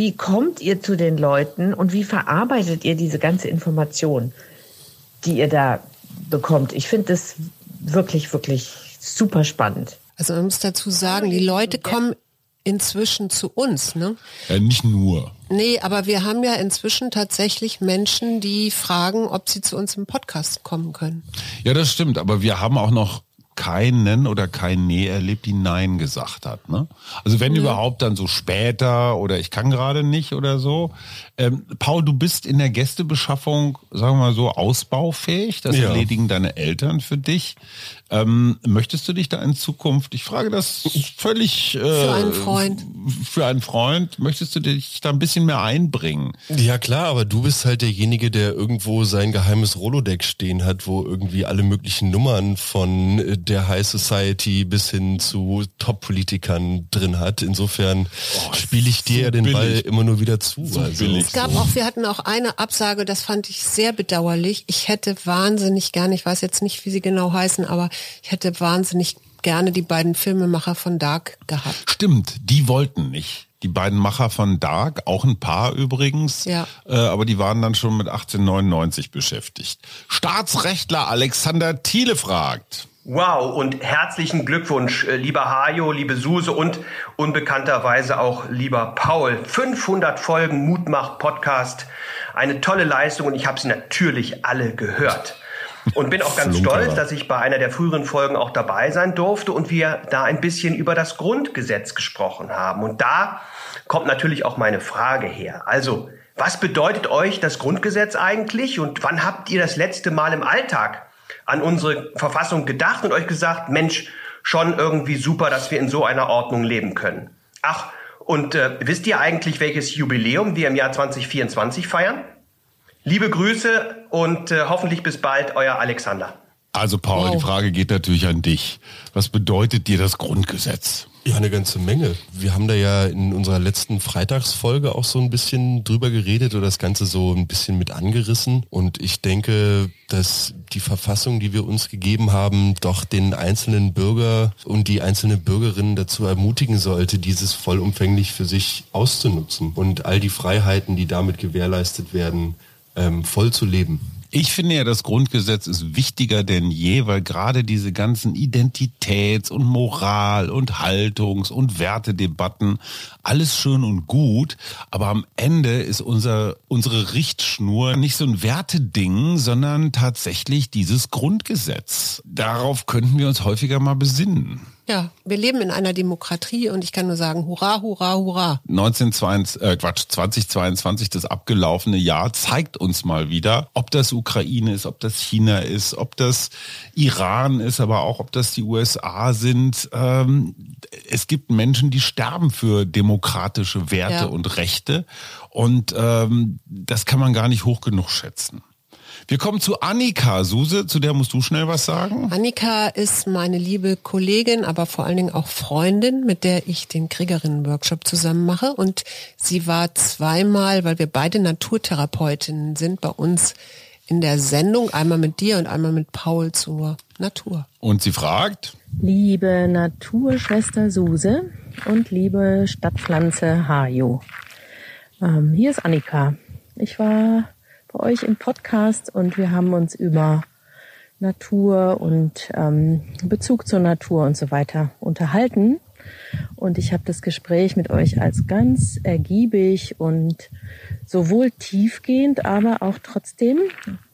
wie kommt ihr zu den Leuten und wie verarbeitet ihr diese ganze Information, die ihr da bekommt? Ich finde das wirklich, wirklich super spannend. Also man muss dazu sagen, die Leute kommen inzwischen zu uns, ne? Äh, nicht nur. Nee, aber wir haben ja inzwischen tatsächlich Menschen, die fragen, ob sie zu uns im Podcast kommen können. Ja, das stimmt, aber wir haben auch noch keinen oder kein Nee erlebt, die Nein gesagt hat. Ne? Also wenn überhaupt dann so später oder ich kann gerade nicht oder so. Ähm, Paul, du bist in der Gästebeschaffung, sagen wir mal so, ausbaufähig. Das Ja. erledigen deine Eltern für dich. Ähm, möchtest du dich da in Zukunft, ich frage das völlig äh, Für einen Freund. für einen Freund, möchtest du dich da ein bisschen mehr einbringen? Ja klar, aber du bist halt derjenige, der irgendwo sein geheimes Rolodeck stehen hat, wo irgendwie alle möglichen Nummern von äh, der High Society bis hin zu Top-Politikern drin hat. Insofern spiele ich dir ja den billig. Ball immer nur wieder zu. also. Es gab auch, wir hatten auch eine Absage, das fand ich sehr bedauerlich. Ich hätte wahnsinnig gerne, ich weiß jetzt nicht, wie sie genau heißen, aber ich hätte wahnsinnig gerne die beiden Filmemacher von Dark gehabt. Stimmt, die wollten nicht. Die beiden Macher von Dark, auch ein Paar übrigens, Ja. äh, aber die waren dann schon mit 1899 beschäftigt. Staatsrechtler Alexander Thiele fragt. Wow und herzlichen Glückwunsch, äh, lieber Hajo, liebe Suse und unbekannterweise auch lieber Paul. 500 Folgen Mutmach Podcast, eine tolle Leistung und ich habe sie natürlich alle gehört. Und bin auch ganz stolz, dass ich bei einer der früheren Folgen auch dabei sein durfte und wir da ein bisschen über das Grundgesetz gesprochen haben. Und da kommt natürlich auch meine Frage her. Also, was bedeutet euch das Grundgesetz eigentlich und wann habt ihr das letzte Mal im Alltag an unsere Verfassung gedacht und euch gesagt, Mensch, schon irgendwie super, dass wir in so einer Ordnung leben können. Ach, und äh, wisst ihr eigentlich, welches Jubiläum wir im Jahr 2024 feiern? Liebe Grüße und äh, hoffentlich bis bald, euer Alexander. Also Paul, Wow. die Frage geht natürlich an dich. Was bedeutet dir das Grundgesetz? Ja, eine ganze Menge. Wir haben da ja in unserer letzten Freitagsfolge auch so ein bisschen drüber geredet oder das Ganze so ein bisschen mit angerissen. Und ich denke, dass die Verfassung, die wir uns gegeben haben, doch den einzelnen Bürger und die einzelne Bürgerin dazu ermutigen sollte, dieses vollumfänglich für sich auszunutzen und all die Freiheiten, die damit gewährleistet werden, ähm, voll zu leben. Ich finde ja, das Grundgesetz ist wichtiger denn je, weil gerade diese ganzen Identitäts- und Moral- und Haltungs- und Wertedebatten, alles schön und gut, aber am Ende ist unser, unsere Richtschnur nicht so ein Werteding, sondern tatsächlich dieses Grundgesetz. Darauf könnten wir uns häufiger mal besinnen. Ja, wir leben in einer Demokratie und ich kann nur sagen, hurra, hurra, hurra. 1922, äh, Quatsch, 2022, das abgelaufene Jahr, zeigt uns mal wieder, ob das Ukraine ist, ob das China ist, ob das Iran ist, aber auch ob das die USA sind. Ähm, es gibt Menschen, die sterben für demokratische Werte Ja. und Rechte und ähm, das kann man gar nicht hoch genug schätzen. Wir kommen zu Annika. Suse, zu der musst du schnell was sagen. Annika ist meine liebe Kollegin, aber vor allen Dingen auch Freundin, mit der ich den Kriegerinnen-Workshop zusammen mache. Und sie war zweimal, weil wir beide Naturtherapeutinnen sind, bei uns in der Sendung, einmal mit dir und einmal mit Paul zur Natur. Und sie fragt, Liebe Naturschwester Suse und liebe Stadtpflanze Hajo. Ähm, hier ist Annika. Ich war bei euch im Podcast und wir haben uns über Natur und ähm, Bezug zur Natur und so weiter unterhalten. Und ich habe das Gespräch mit euch als ganz ergiebig und sowohl tiefgehend, aber auch trotzdem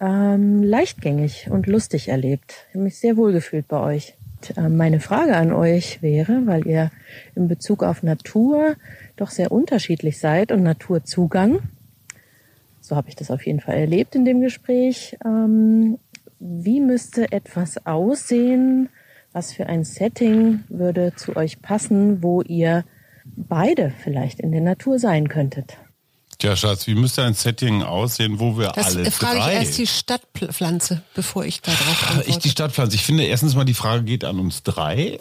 ähm, leichtgängig und lustig erlebt. Ich habe mich sehr wohl gefühlt bei euch. Und, äh, meine Frage an euch wäre, weil ihr in Bezug auf Natur doch sehr unterschiedlich seid und Naturzugang, so habe ich das auf jeden Fall erlebt in dem Gespräch, ähm, wie müsste etwas aussehen, was für ein Setting würde zu euch passen, wo ihr beide vielleicht in der Natur sein könntet? Tja, Schatz, wie müsste ein Setting aussehen, wo wir Das alle frage drei... ich erst die Stadtpflanze, bevor ich da drauf antworte. Ich die Stadtpflanze. Ich finde erstens mal die Frage geht an uns drei.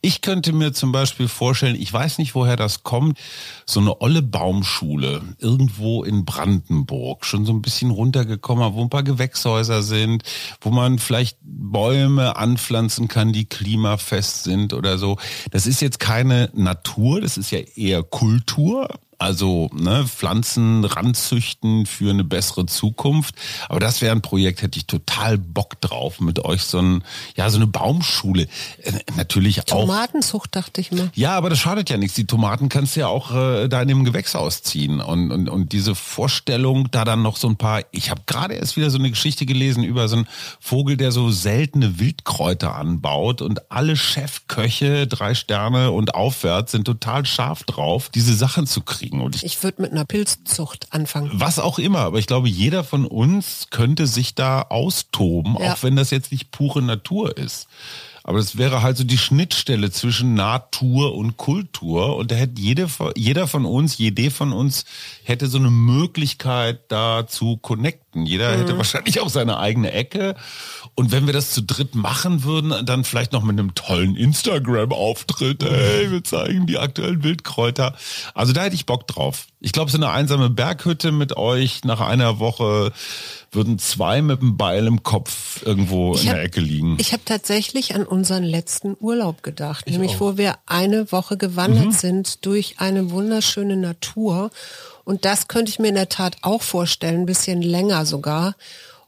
Ich könnte mir zum Beispiel vorstellen, ich weiß nicht, woher das kommt, so eine olle Baumschule irgendwo in Brandenburg, schon so ein bisschen runtergekommen, wo ein paar Gewächshäuser sind, wo man vielleicht Bäume anpflanzen kann, die klimafest sind oder so. Das ist jetzt keine Natur, das ist ja eher Kultur. Also ne, Pflanzen ranzüchten für eine bessere Zukunft. Aber das wäre ein Projekt, hätte ich total Bock drauf, mit euch so ein, ja, so eine Baumschule. Äh, natürlich auch. Tomatenzucht dachte ich mal. Ja, aber das schadet ja nichts. Die Tomaten kannst du ja auch äh, da in dem Gewächshaus ziehen. Und, und, und diese Vorstellung, da dann noch so ein paar. Ich habe gerade erst wieder so eine Geschichte gelesen über so einen Vogel, der so seltene Wildkräuter anbaut. Und alle Chefköche, drei Sterne und aufwärts, sind total scharf drauf, diese Sachen zu kriegen. Und ich Ich würde mit einer Pilzzucht anfangen. was auch immer, aber ich glaube, jeder von uns könnte sich da austoben, Ja. auch wenn das jetzt nicht pure Natur ist. Aber das wäre halt so die Schnittstelle zwischen Natur und Kultur. Und da hätte jede, jeder von uns, jede von uns hätte so eine Möglichkeit, da zu connecten. Jeder Mhm. hätte wahrscheinlich auch seine eigene Ecke. Und wenn wir das zu dritt machen würden, dann vielleicht noch mit einem tollen Instagram-Auftritt. Hey, wir zeigen die aktuellen Wildkräuter. Also da hätte ich Bock drauf. Ich glaube, so eine einsame Berghütte mit euch nach einer Woche würden zwei mit dem Beil im Kopf irgendwo Ich in hab- der Ecke liegen. Ich habe tatsächlich an unseren letzten Urlaub gedacht, nämlich wo wir eine Woche gewandert Mhm. sind durch eine wunderschöne Natur. Und das könnte ich mir in der Tat auch vorstellen, ein bisschen länger sogar.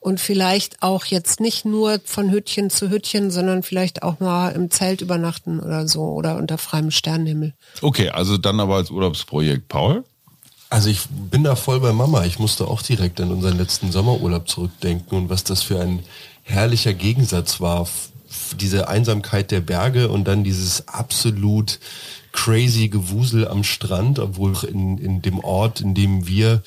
Und vielleicht auch jetzt nicht nur von Hütchen zu Hütchen, sondern vielleicht auch mal im Zelt übernachten oder so oder unter freiem Sternenhimmel. Okay, also dann aber als Urlaubsprojekt. Paul? Also ich bin da voll bei Mama. Ich musste auch direkt an unseren letzten Sommerurlaub zurückdenken und was das für ein herrlicher Gegensatz war. Diese Einsamkeit der Berge und dann dieses absolut crazy Gewusel am Strand, obwohl in, in dem Ort, in dem wir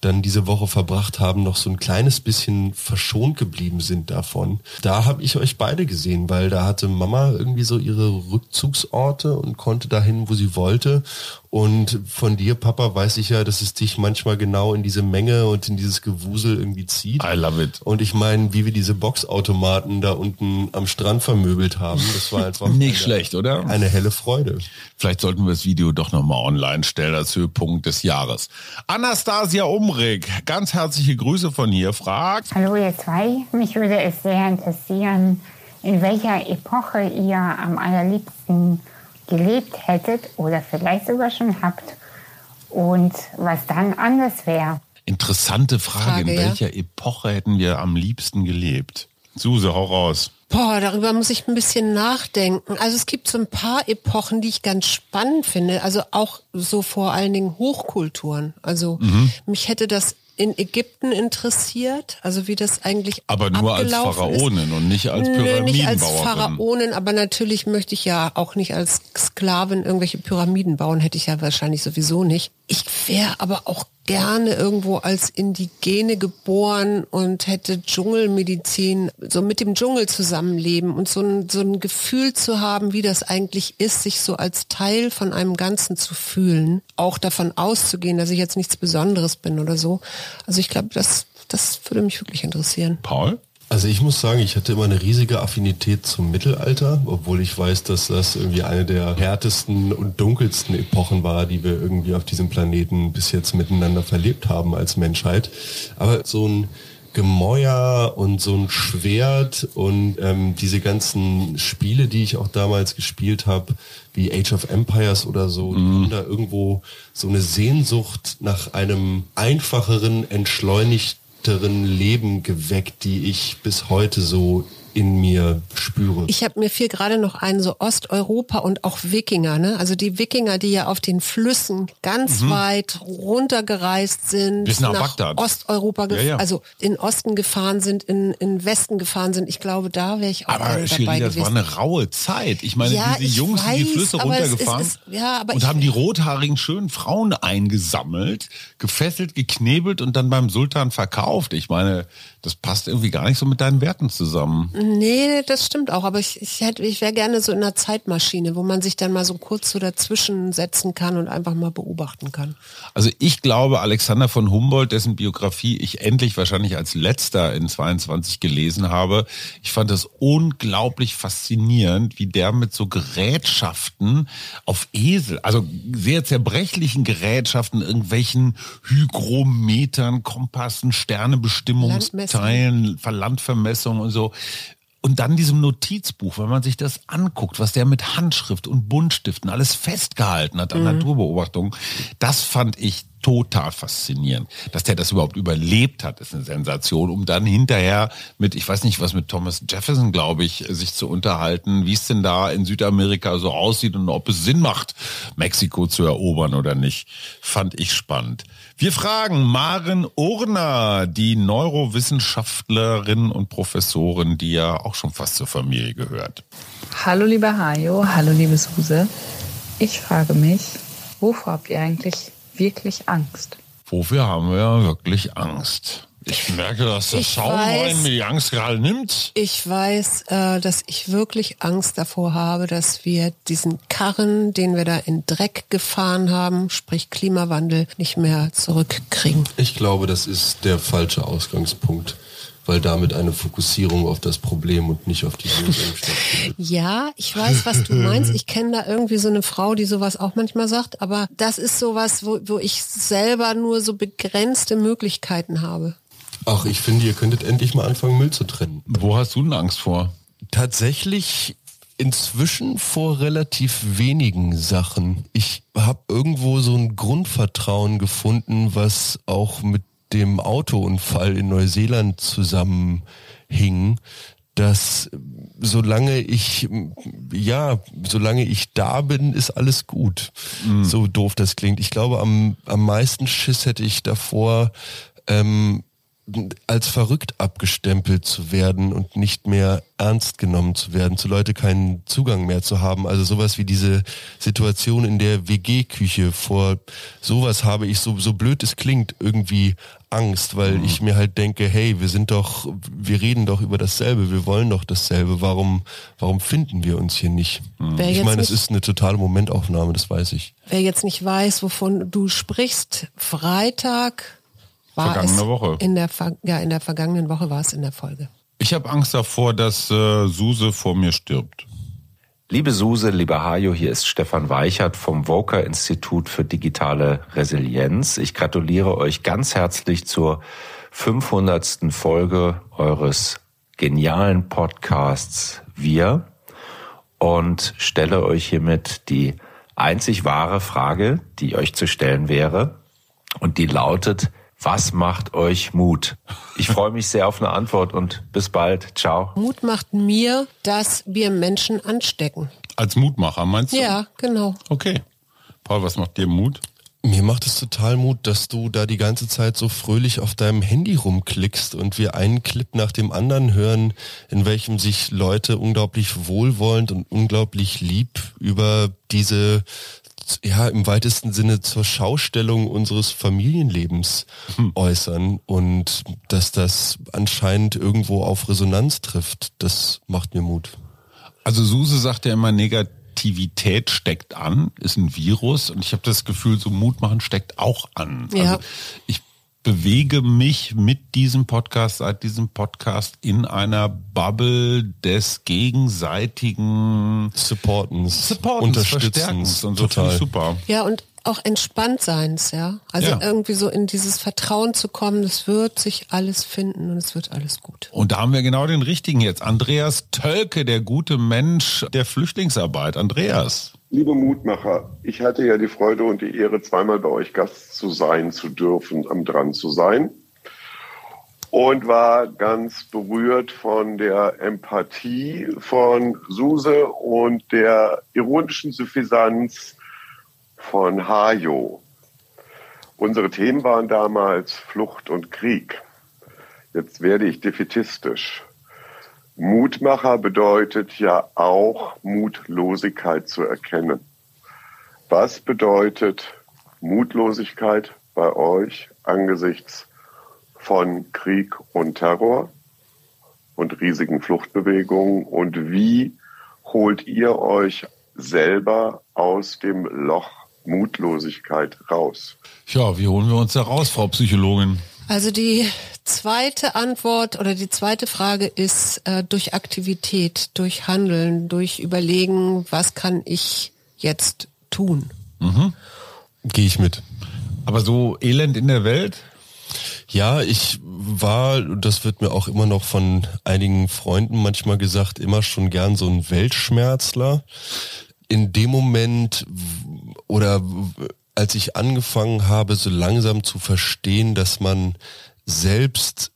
dann diese Woche verbracht haben, noch so ein kleines bisschen verschont geblieben sind davon. Da habe ich euch beide gesehen, weil da hatte Mama irgendwie so ihre Rückzugsorte und konnte dahin, wo sie wollte. Und von dir, Papa, weiß ich ja, dass es dich manchmal genau in diese Menge und in dieses Gewusel irgendwie zieht. I love it. Und ich meine, wie wir diese Boxautomaten da unten am Strand vermöbelt haben, das war einfach <laughs> Nicht eine, schlecht, oder? Eine helle Freude. Vielleicht sollten wir das Video doch nochmal online stellen als Höhepunkt des Jahres. Anastasia Umrig, ganz herzliche Grüße von hier, fragt. Hallo ihr zwei, mich würde es sehr interessieren, in welcher Epoche ihr am allerliebsten gelebt hättet oder vielleicht sogar schon habt und was dann anders wäre. Interessante Frage. Frage, in ja. welcher Epoche hätten wir am liebsten gelebt? Suse, hau raus. Boah, darüber muss ich ein bisschen nachdenken. Also es gibt so ein paar Epochen, die ich ganz spannend finde. Also auch so vor allen Dingen Hochkulturen. Also Mhm. mich hätte das in Ägypten interessiert, also wie das eigentlich Aber nur als abgelaufen ist. Pharaonin und nicht als Nö, nicht als Pyramidenbauerin. Pharaonin, aber natürlich möchte ich ja auch nicht als Sklavin irgendwelche Pyramiden bauen, hätte ich ja wahrscheinlich sowieso nicht. Ich wäre aber auch gerne irgendwo als Indigene geboren und hätte Dschungelmedizin, so mit dem Dschungel zusammenleben und so ein, so ein Gefühl zu haben, wie das eigentlich ist, sich so als Teil von einem Ganzen zu fühlen. Auch davon auszugehen, dass ich jetzt nichts Besonderes bin oder so. Also ich glaube, das, das würde mich wirklich interessieren. Paul? Also ich muss sagen, ich hatte immer eine riesige Affinität zum Mittelalter, obwohl ich weiß, dass das irgendwie eine der härtesten und dunkelsten Epochen war, die wir irgendwie auf diesem Planeten bis jetzt miteinander verlebt haben als Menschheit. Aber so ein Gemäuer und so ein Schwert und ähm, diese ganzen Spiele, die ich auch damals gespielt habe, wie Age of Empires oder so, die haben da irgendwo so eine Sehnsucht nach einem einfacheren, entschleunigteren Leben geweckt, die ich bis heute so in mir spüre. Ich habe mir viel gerade noch ein so Osteuropa und auch Wikinger, ne? Also die Wikinger, die ja auf den Flüssen ganz Mhm. weit runtergereist sind, Bis nach Bagdad. Osteuropa, Ja, ja. also in Osten gefahren sind, in, in Westen gefahren sind. Ich glaube, da wäre ich auch Aber Shirley, dabei das gewesen. war eine raue Zeit. Ich meine, Ja, diese Jungs sind die weiß, Flüsse es ist- runtergefahren es- ja, und ich- haben die rothaarigen schönen Frauen eingesammelt, gefesselt, geknebelt und dann beim Sultan verkauft. Ich meine, das passt irgendwie gar nicht so mit deinen Werten zusammen. Nee, das stimmt auch. Aber ich, ich, hätte, ich wäre gerne so in einer Zeitmaschine, wo man sich dann mal so kurz so dazwischen setzen kann und einfach mal beobachten kann. Also ich glaube, Alexander von Humboldt, dessen Biografie ich endlich wahrscheinlich als letzter in 22 gelesen habe, ich fand das unglaublich faszinierend, wie der mit so Gerätschaften auf Esel, also sehr zerbrechlichen Gerätschaften, irgendwelchen Hygrometern, Kompassen, Sternebestimmungsteilen, Landvermessung und so. Und dann diesem Notizbuch, wenn man sich das anguckt, was der mit Handschrift und Buntstiften alles festgehalten hat an Mhm. Naturbeobachtungen, das fand ich total faszinierend. Dass der das überhaupt überlebt hat, ist eine Sensation, um dann hinterher mit, ich weiß nicht, was mit Thomas Jefferson, glaube ich, sich zu unterhalten, wie es denn da in Südamerika so aussieht und ob es Sinn macht, Mexiko zu erobern oder nicht. Fand ich spannend. Wir fragen Maren Urner, die Neurowissenschaftlerin und Professorin, die ja auch schon fast zur Familie gehört. Hallo lieber Hajo, hallo liebe Suse. Ich frage mich, wovor habt ihr eigentlich wirklich Angst? Wofür haben wir wirklich Angst? Ich merke, dass das Schaumwein mir die Angst gerade nimmt. Ich weiß, äh, dass ich wirklich Angst davor habe, dass wir diesen Karren, den wir da in Dreck gefahren haben, sprich Klimawandel, nicht mehr zurückkriegen. Ich glaube, das ist der falsche Ausgangspunkt, weil damit eine Fokussierung auf das Problem und nicht auf die Lösung <laughs> stattfindet. Ja, ich weiß, was du meinst. Ich kenne da irgendwie so eine Frau, die sowas auch manchmal sagt, aber das ist sowas, wo, wo ich selber nur so begrenzte Möglichkeiten habe. Ach, ich finde, ihr könntet endlich mal anfangen, Müll zu trennen. Wo hast du denn Angst vor? Tatsächlich inzwischen vor relativ wenigen Sachen. Ich habe irgendwo so ein Grundvertrauen gefunden, was auch mit dem Autounfall in Neuseeland zusammenhing, dass solange ich, ja, solange ich da bin, ist alles gut. So doof das klingt. Ich glaube, am, am meisten Schiss hätte ich davor, ähm, als verrückt abgestempelt zu werden und nicht mehr ernst genommen zu werden, zu Leute keinen Zugang mehr zu haben. Also sowas wie diese Situation in der WG-Küche vor sowas habe ich so, so blöd es klingt, irgendwie Angst, weil ich mir halt denke, hey, wir sind doch, wir reden doch über dasselbe, wir wollen doch dasselbe, warum, warum finden wir uns hier nicht? Wer Ich meine, es ist eine totale Momentaufnahme, das weiß ich. Wer jetzt nicht weiß, wovon du sprichst, Freitag war Vergangene es Woche. in der ja in der vergangenen Woche war es in der Folge. Ich habe Angst davor, dass äh, Suse vor mir stirbt. Liebe Suse, lieber Hajo, hier ist Stefan Weichert vom Voker Institut für digitale Resilienz. Ich gratuliere euch ganz herzlich zur 500. Folge eures genialen Podcasts Wir und stelle euch hiermit die einzig wahre Frage, die euch zu stellen wäre. Und die lautet, was macht euch Mut? Ich freue mich sehr auf eine Antwort und bis bald. Ciao. Mut macht mir, dass wir Menschen anstecken. Als Mutmacher, meinst du? Ja, genau. Okay. Paul, was macht dir Mut? Mir macht es total Mut, dass du da die ganze Zeit so fröhlich auf deinem Handy rumklickst und wir einen Clip nach dem anderen hören, in welchem sich Leute unglaublich wohlwollend und unglaublich lieb über diese, ja, im weitesten Sinne zur Schaustellung unseres Familienlebens äußern und dass das anscheinend irgendwo auf Resonanz trifft. Das macht mir Mut. Also Suse sagt ja immer, Negativität steckt an, ist ein Virus und ich habe das Gefühl, so Mut machen steckt auch an. Ja. Also ich bewege mich mit diesem Podcast, seit diesem Podcast in einer Bubble des gegenseitigen Supportens, Supportens, Unterstützens, Verstärkens und so total. super. Ja, und auch Entspanntseins, ja. Also Ja. irgendwie so in dieses Vertrauen zu kommen, es wird sich alles finden und es wird alles gut. Und da haben wir genau den richtigen jetzt. Andreas Tölke, der gute Mensch der Flüchtlingsarbeit. Andreas. Liebe Mutmacher, ich hatte ja die Freude und die Ehre, zweimal bei euch Gast zu sein, zu dürfen, am dran zu sein. Und war ganz berührt von der Empathie von Suse und der ironischen Suffisanz von Hajo. Unsere Themen waren damals Flucht und Krieg. Jetzt werde ich defetistisch. Mutmacher bedeutet ja auch Mutlosigkeit zu erkennen. Was bedeutet Mutlosigkeit bei euch angesichts von Krieg und Terror und riesigen Fluchtbewegungen? Und wie holt ihr euch selber aus dem Loch Mutlosigkeit raus? Ja, wie holen wir uns da raus, Frau Psychologin? Also die zweite Antwort oder die zweite Frage ist äh, durch Aktivität, durch Handeln, durch Überlegen, was kann ich jetzt tun? Mhm. Gehe ich mit. Aber so elend in der Welt? Ja, ich war, das wird mir auch immer noch von einigen Freunden manchmal gesagt, immer schon gern so ein Weltschmerzler. In dem Moment oder als ich angefangen habe, so langsam zu verstehen, dass man selbst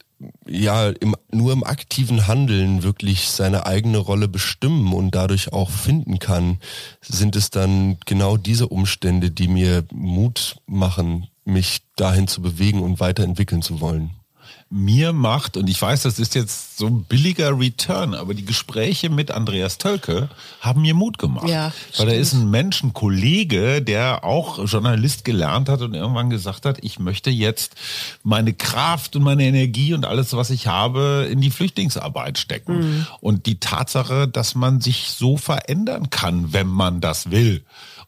ja im, nur im aktiven Handeln wirklich seine eigene Rolle bestimmen und dadurch auch finden kann, sind es dann genau diese Umstände, die mir Mut machen, mich dahin zu bewegen und weiterentwickeln zu wollen. Mir macht, und ich weiß, das ist jetzt so ein billiger Return, aber die Gespräche mit Andreas Tölke haben mir Mut gemacht. Ja, Weil er stimmt. ist ein Mensch, ein Kollege, der auch Journalist gelernt hat und irgendwann gesagt hat, ich möchte jetzt meine Kraft und meine Energie und alles, was ich habe, in die Flüchtlingsarbeit stecken. Mhm. Und die Tatsache, dass man sich so verändern kann, wenn man das will.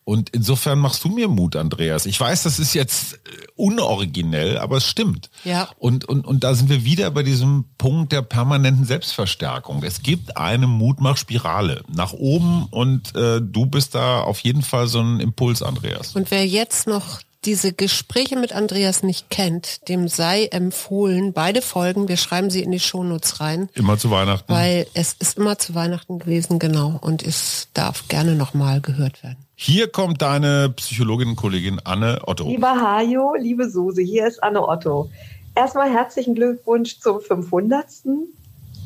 Und insofern machst du mir Mut, Andreas. Ich weiß, das ist jetzt äh, unoriginell, aber es stimmt. Ja. Und, und, und da sind wir wieder bei diesem Punkt der permanenten Selbstverstärkung. Es gibt eine Mutmachspirale nach oben und äh, du bist da auf jeden Fall so ein Impuls, Andreas. Und wer jetzt noch diese Gespräche mit Andreas nicht kennt, dem sei empfohlen, beide Folgen, wir schreiben sie in die Shownotes rein, Immer zu Weihnachten. weil es ist immer zu Weihnachten gewesen, genau, und es darf gerne nochmal gehört werden. Hier kommt deine Psychologin-Kollegin Anne Otto. Lieber Hajo, liebe Suse, hier ist Anne Otto. Erstmal herzlichen Glückwunsch zum 500.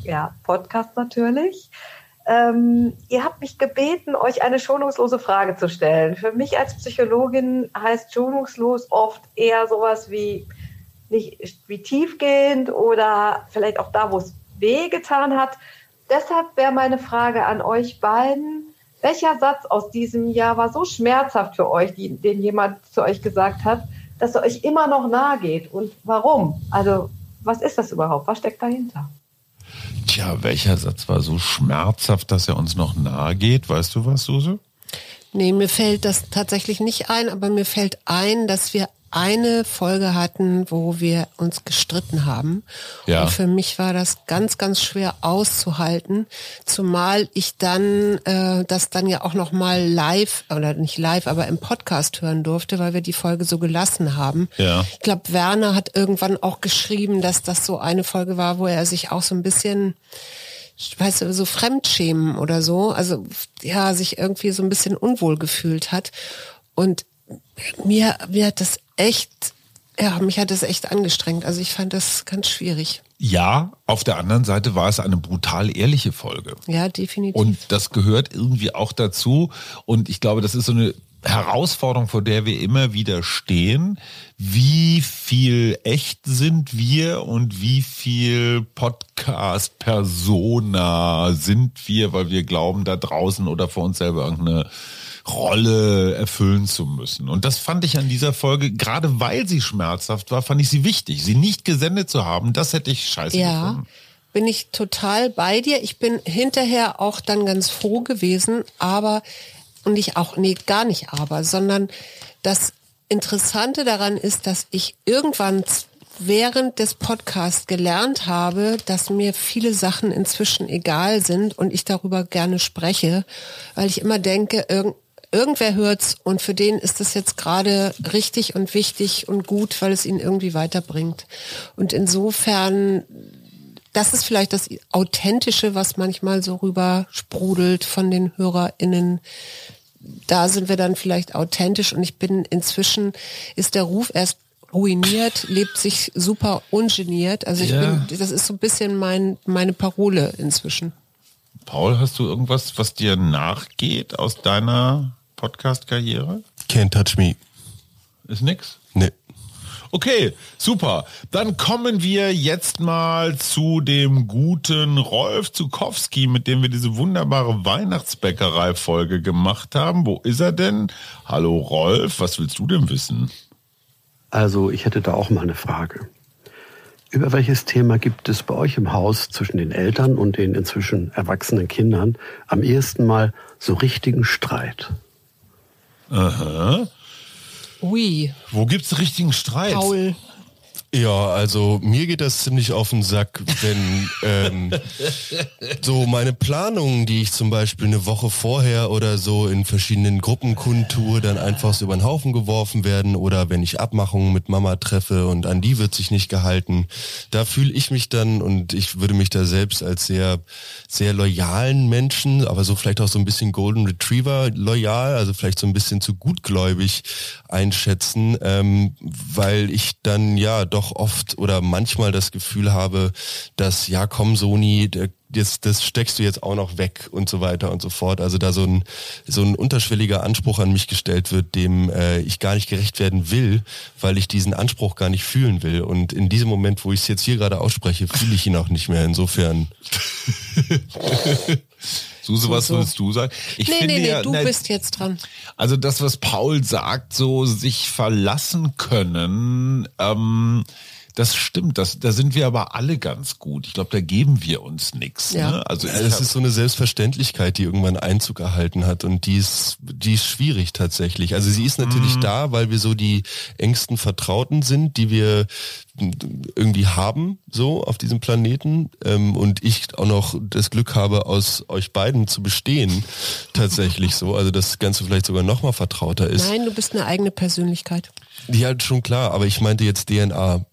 Ja, Podcast natürlich. Ähm, ihr habt mich gebeten, euch eine schonungslose Frage zu stellen. Für mich als Psychologin heißt schonungslos oft eher sowas wie nicht wie tiefgehend oder vielleicht auch da, wo es weh getan hat. Deshalb wäre meine Frage an euch beiden. Welcher Satz aus diesem Jahr war so schmerzhaft für euch, die, den jemand zu euch gesagt hat, dass er euch immer noch nahe geht? Und warum? Also, was ist das überhaupt? Was steckt dahinter? Tja, welcher Satz war so schmerzhaft, dass er uns noch nahe geht? Weißt du was, Suse? Nee, mir fällt das tatsächlich nicht ein, aber mir fällt ein, dass wir eine Folge hatten, wo wir uns gestritten haben. Ja. Und für mich war das ganz, ganz schwer auszuhalten, zumal ich dann äh, das dann ja auch noch mal live oder nicht live, aber im Podcast hören durfte, weil wir die Folge so gelassen haben. Ja. Ich glaube, Werner hat irgendwann auch geschrieben, dass das so eine Folge war, wo er sich auch so ein bisschen weißt du, so Fremdschämen oder so, also ja, sich irgendwie so ein bisschen unwohl gefühlt hat. Und mir, mir hat das echt, ja, mich hat das echt angestrengt. Also ich fand das ganz schwierig. Ja, auf der anderen Seite war es eine brutal ehrliche Folge. Ja, definitiv. Und das gehört irgendwie auch dazu. Und ich glaube, das ist so eine Herausforderung, vor der wir immer wieder stehen. Wie viel echt sind wir und wie viel Podcast-Persona sind wir, weil wir glauben, da draußen oder vor uns selber irgendeine Rolle erfüllen zu müssen. Und das fand ich an dieser Folge, gerade weil sie schmerzhaft war, fand ich sie wichtig. Sie nicht gesendet zu haben, das hätte ich scheiße ja, gefunden. bin ich total bei dir. Ich bin hinterher auch dann ganz froh gewesen, aber, und ich auch, nee, gar nicht aber, sondern das Interessante daran ist, dass ich irgendwann während des Podcasts gelernt habe, dass mir viele Sachen inzwischen egal sind und ich darüber gerne spreche, weil ich immer denke, irgend, irgendwer hört's und für den ist das jetzt gerade richtig und wichtig und gut, weil es ihn irgendwie weiterbringt. Und insofern, das ist vielleicht das Authentische, was manchmal so rüber sprudelt von den HörerInnen. Da sind wir dann vielleicht authentisch und ich bin inzwischen, ist der Ruf erst ruiniert, lebt sich super ungeniert. Also ich Ja. bin, das ist so ein bisschen mein, meine Parole inzwischen. Paul, hast du irgendwas, was dir nachgeht aus deiner Podcast-Karriere? Can't touch me. Ist nix? Nee. Okay, super. Dann kommen wir jetzt mal zu dem guten Rolf Zukowski, mit dem wir diese wunderbare Weihnachtsbäckerei-Folge gemacht haben. Wo ist er denn? Hallo Rolf, was willst du denn wissen? Also ich hätte da auch mal eine Frage. Über welches Thema gibt es bei euch im Haus zwischen den Eltern und den inzwischen erwachsenen Kindern am ehesten mal so richtigen Streit? Aha. Ui. Wo gibt's richtigen Streit? Paul. Ja, also mir geht das ziemlich auf den Sack, wenn ähm, <laughs> so meine Planungen, die ich zum Beispiel eine Woche vorher oder so in verschiedenen Gruppen kundtue, dann einfach so über den Haufen geworfen werden oder wenn ich Abmachungen mit Mama treffe und an die wird sich nicht gehalten, da fühle ich mich dann und ich würde mich da selbst als sehr, sehr loyalen Menschen, aber so vielleicht auch so ein bisschen Golden Retriever loyal, also vielleicht so ein bisschen zu gutgläubig einschätzen, ähm, weil ich dann ja doch oft oder manchmal das Gefühl habe, dass ja komm Sony, das, das steckst du jetzt auch noch weg und so weiter und so fort. Also da so ein, so ein unterschwelliger Anspruch an mich gestellt wird, dem äh, ich gar nicht gerecht werden will, weil ich diesen Anspruch gar nicht fühlen will. Und in diesem Moment, wo ich es jetzt hier gerade ausspreche, fühle ich ihn auch nicht mehr. Insofern. <laughs> Suse, was So, würdest du sagen? Ich nee, finde nee, nee, ja, du na, bist jetzt dran. Also das, was Paul sagt, so sich verlassen können, ähm, das stimmt. Das, da sind wir aber alle ganz gut. Ich glaube, da geben wir uns nichts. Ja. Ne? Also ja, ich das hab- ist so eine Selbstverständlichkeit, die irgendwann Einzug erhalten hat und die ist, die ist schwierig tatsächlich. Also sie ist natürlich Mhm. da, weil wir so die engsten Vertrauten sind, die wir irgendwie haben, so auf diesem Planeten ähm, und ich auch noch das Glück habe, aus euch beiden zu bestehen, <laughs> tatsächlich so. Also das Ganze vielleicht sogar noch mal vertrauter ist. Nein, du bist eine eigene Persönlichkeit. Die halt schon klar, aber ich meinte jetzt DNA.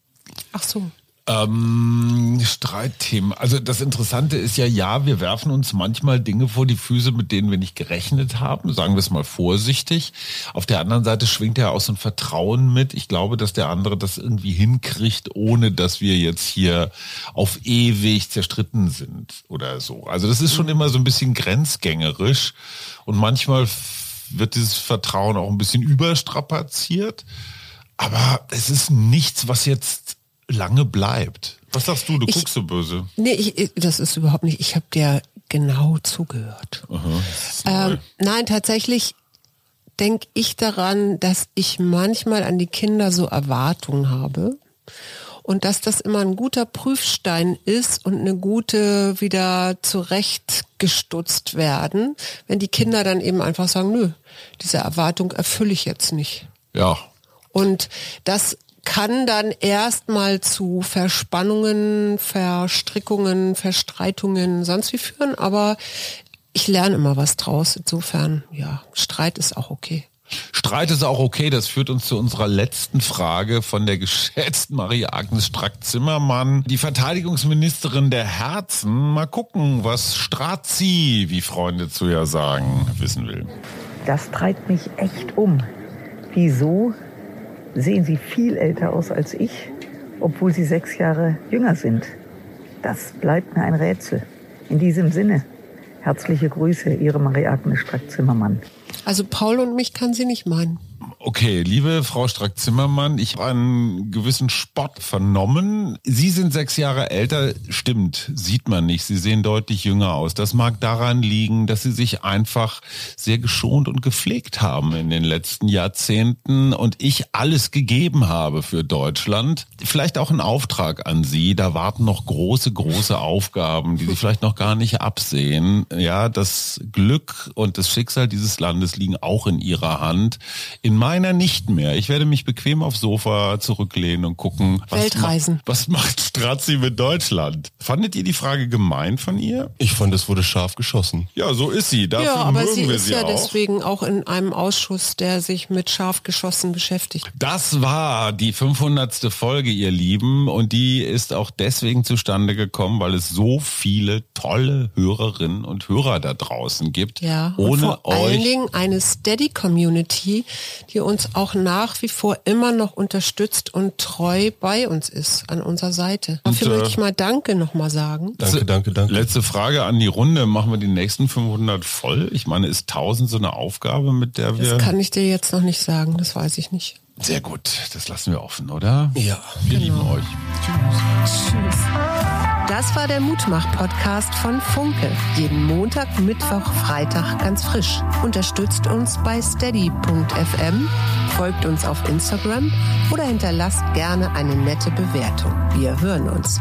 Ach so. Ähm, Streitthemen. Also das Interessante ist ja, ja, wir werfen uns manchmal Dinge vor die Füße, mit denen wir nicht gerechnet haben, sagen wir es mal vorsichtig. Auf der anderen Seite schwingt ja auch so ein Vertrauen mit. Ich glaube, dass der andere das irgendwie hinkriegt, ohne dass wir jetzt hier auf ewig zerstritten sind oder so. Also das ist schon immer so ein bisschen grenzgängerisch und manchmal wird dieses Vertrauen auch ein bisschen überstrapaziert. Aber es ist nichts, was jetzt lange bleibt. Was sagst du? Du Ich- guckst so böse. Nee, ich, das ist überhaupt nicht. Ich habe dir genau zugehört. Ähm, nein, tatsächlich denke ich daran, dass ich manchmal an die Kinder so Erwartungen habe und dass das immer ein guter Prüfstein ist und eine gute wieder zurechtgestutzt werden, wenn die Kinder dann eben einfach sagen, nö, diese Erwartung erfülle ich jetzt nicht. Ja. Und das kann dann erstmal zu Verspannungen, Verstrickungen, Verstreitungen, sonst wie führen, aber ich lerne immer was draus. Insofern, ja, Streit ist auch okay. Streit ist auch okay. Das führt uns zu unserer letzten Frage von der geschätzten Marie-Agnes Strack-Zimmermann, die Verteidigungsministerin der Herzen. Mal gucken, was Strazi, wie Freunde zu ihr sagen, wissen will. Das treibt mich echt um. Wieso sehen Sie viel älter aus als ich, obwohl Sie sechs Jahre jünger sind? Das bleibt mir ein Rätsel. In diesem Sinne, herzliche Grüße, Ihre Marie-Agnes Strack-Zimmermann. Also Paul und mich kann sie nicht meinen. Okay, liebe Frau Strack-Zimmermann, ich habe einen gewissen Spott vernommen. Sie sind sechs Jahre älter, stimmt, sieht man nicht. Sie sehen deutlich jünger aus. Das mag daran liegen, dass Sie sich einfach sehr geschont und gepflegt haben in den letzten Jahrzehnten und ich alles gegeben habe für Deutschland. Vielleicht auch ein Auftrag an Sie. Da warten noch große, große Aufgaben, die Sie vielleicht noch gar nicht absehen. Ja, das Glück und das Schicksal dieses Landes liegen auch in Ihrer Hand. In meiner nicht mehr. Ich werde mich bequem aufs Sofa zurücklehnen und gucken, was Weltreisen. Macht, was macht Strazi mit Deutschland? Fandet ihr die Frage gemein von ihr? Ich fand, es wurde scharf geschossen. Ja, so ist sie. Dafür ja, aber mögen sie wir ist sie ja auch. deswegen auch in einem Ausschuss, der sich mit Scharfgeschossen beschäftigt. Das war die 500. Folge, ihr Lieben, und die ist auch deswegen zustande gekommen, weil es so viele tolle Hörerinnen und Hörer da draußen gibt. Ja, und ohne vor allen euch. Dingen eine Steady-Community, die uns auch nach wie vor immer noch unterstützt und treu bei uns ist, an unserer Seite. Dafür Und, äh, möchte ich mal Danke nochmal sagen. Danke, danke, danke. Letzte Frage an die Runde. Machen wir die nächsten 500 voll? Ich meine, ist 1000 so eine Aufgabe, mit der wir... Das kann ich dir jetzt noch nicht sagen, das weiß ich nicht. Sehr gut. Das lassen wir offen, oder? Ja. Wir lieben euch. Tschüss. Das war der Mutmach-Podcast von Funke. Jeden Montag, Mittwoch, Freitag ganz frisch. Unterstützt uns bei steady.fm, folgt uns auf Instagram oder hinterlasst gerne eine nette Bewertung. Wir hören uns.